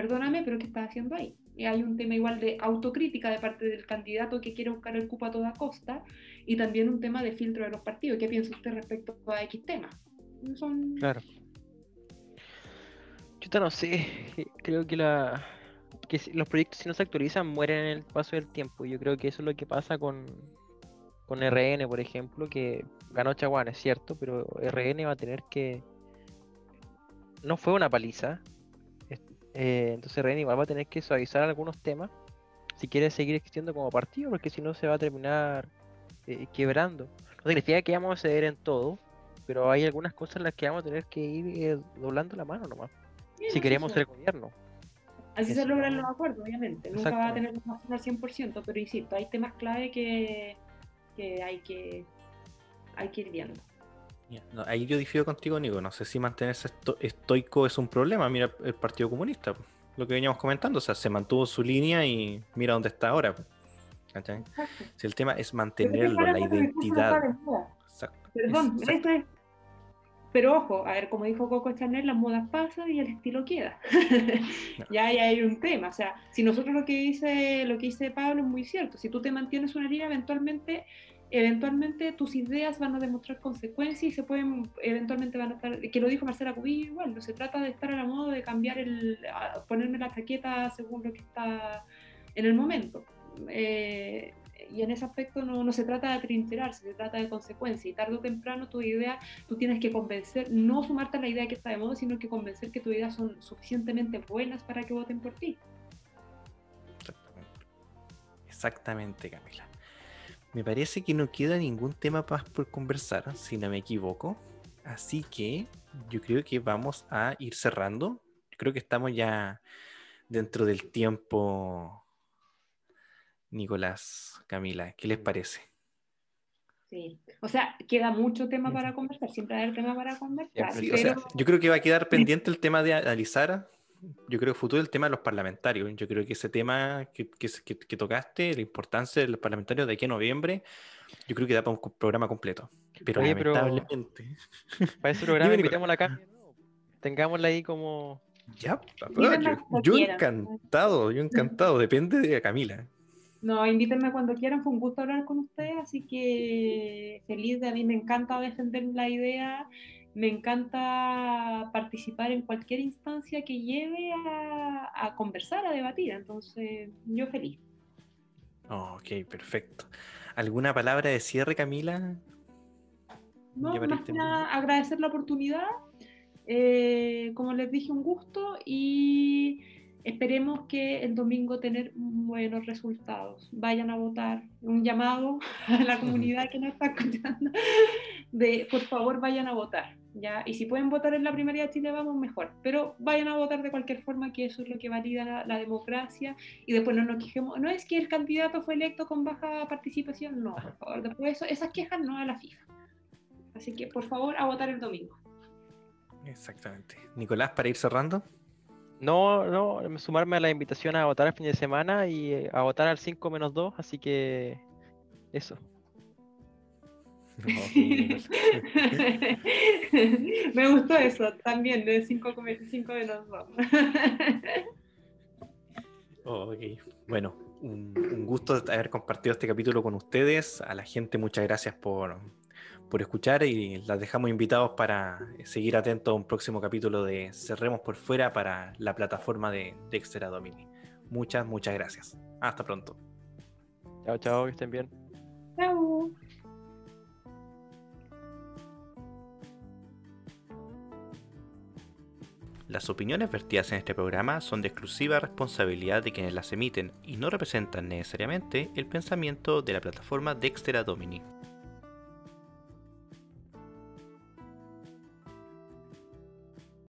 Speaker 2: perdóname, pero ¿qué estás haciendo ahí? Hay un tema igual de autocrítica de parte del candidato que quiere buscar el cupo a toda costa y también un tema de filtro de los partidos. ¿Qué piensa usted respecto a X tema?
Speaker 3: Claro. Yo no sé, creo que la los proyectos si no se actualizan mueren en el paso del tiempo. Yo creo que eso es lo que pasa con, con RN, por ejemplo, que ganó Chaguán, es cierto, pero RN va a tener que... No fue una paliza, eh, entonces RN igual va a tener que suavizar algunos temas si quiere seguir existiendo como partido, porque si no se va a terminar eh, quebrando. No significa que vamos a ceder en todo, pero hay algunas cosas en las que vamos a tener que ir eh, doblando la mano nomás si queríamos ser gobierno.
Speaker 2: Así se logran los acuerdos, obviamente. Nunca va a tener al 100%, pero insisto, hay temas clave que, que, hay, que hay que ir viendo.
Speaker 1: Ahí yo difiero contigo, Nico. No sé si mantenerse estoico es un problema. Mira el Partido Comunista, lo que veníamos comentando. O sea, se mantuvo su línea y mira dónde está ahora. Si el tema es mantenerlo, la identidad.
Speaker 2: Perdón, es, pero ojo, a ver, como dijo Coco Chanel, las modas pasan y el estilo queda. ya, hay un tema. O sea, si nosotros lo que dice, lo que dice Pablo es muy cierto, si tú te mantienes una línea, eventualmente, eventualmente tus ideas van a demostrar consecuencias y se pueden, eventualmente van a estar, que lo dijo Marcela Cubillo igual, no se trata de estar a la moda, de cambiar el, ponerme la chaqueta según lo que está en el momento. Eh, y en ese aspecto no, no se trata de atrincherarse, se trata de consecuencia. Y tarde o temprano tu idea, tú tienes que convencer, no sumarte a la idea que está de moda, sino que convencer que tus ideas son suficientemente buenas para que voten por ti.
Speaker 1: Exactamente. Exactamente, Camila. Me parece que no queda ningún tema más por conversar, si no me equivoco. Así que yo creo que vamos a ir cerrando. Creo que estamos ya dentro del tiempo Nicolás, Camila, ¿qué les parece?
Speaker 2: Sí, o sea, queda mucho tema para conversar, siempre hay tema para conversar.
Speaker 1: yo creo que va a quedar pendiente el tema de analizar, yo creo futuro el tema de los parlamentarios. Yo creo que ese tema que, que, tocaste, la importancia de los parlamentarios de aquí a noviembre, yo creo que da para un programa completo. Pero lamentablemente.
Speaker 3: para ese programa invitamos la Cami, tengámosla ahí como.
Speaker 1: Ya, yo, yo encantado, yo encantado, depende de Camila.
Speaker 2: No, invítenme cuando quieran, fue un gusto hablar con ustedes, así que feliz de a mí, me encanta defender la idea, me encanta participar en cualquier instancia que lleve a, conversar, a debatir, entonces yo feliz.
Speaker 1: ok, perfecto. ¿Alguna palabra de cierre, Camila?
Speaker 2: No, más que nada agradecer la oportunidad, eh, como les dije, un gusto y Esperemos que el domingo tener buenos resultados. Vayan a votar. Un llamado a la comunidad que nos está escuchando de por favor vayan a votar. ¿Ya? Y si pueden votar en la primaria de Chile, vamos mejor. Pero vayan a votar de cualquier forma, que eso es lo que valida la, democracia. Y después no nos quejemos. No es que el candidato fue electo con baja participación, no, por favor. Después eso, esas quejas no a la FIFA. Así que por favor a votar el domingo.
Speaker 1: Exactamente. Nicolás, para ir cerrando.
Speaker 3: No, no, sumarme a la invitación a votar el fin de semana y eh, a votar al 5 menos 2, así que eso.
Speaker 2: Me gustó eso también, de 5 menos 2.
Speaker 1: ok, bueno, un gusto haber compartido este capítulo con ustedes. A la gente, muchas gracias por, por escuchar y las dejamos invitados para seguir atentos a un próximo capítulo de Cerremos por fuera para la plataforma de Dexter Domini. Muchas, muchas gracias. Hasta pronto.
Speaker 3: Chao, chao, que estén bien.
Speaker 2: Chao.
Speaker 1: Las opiniones vertidas en este programa son de exclusiva responsabilidad de quienes las emiten y no representan necesariamente el pensamiento de la plataforma Dexter Domini.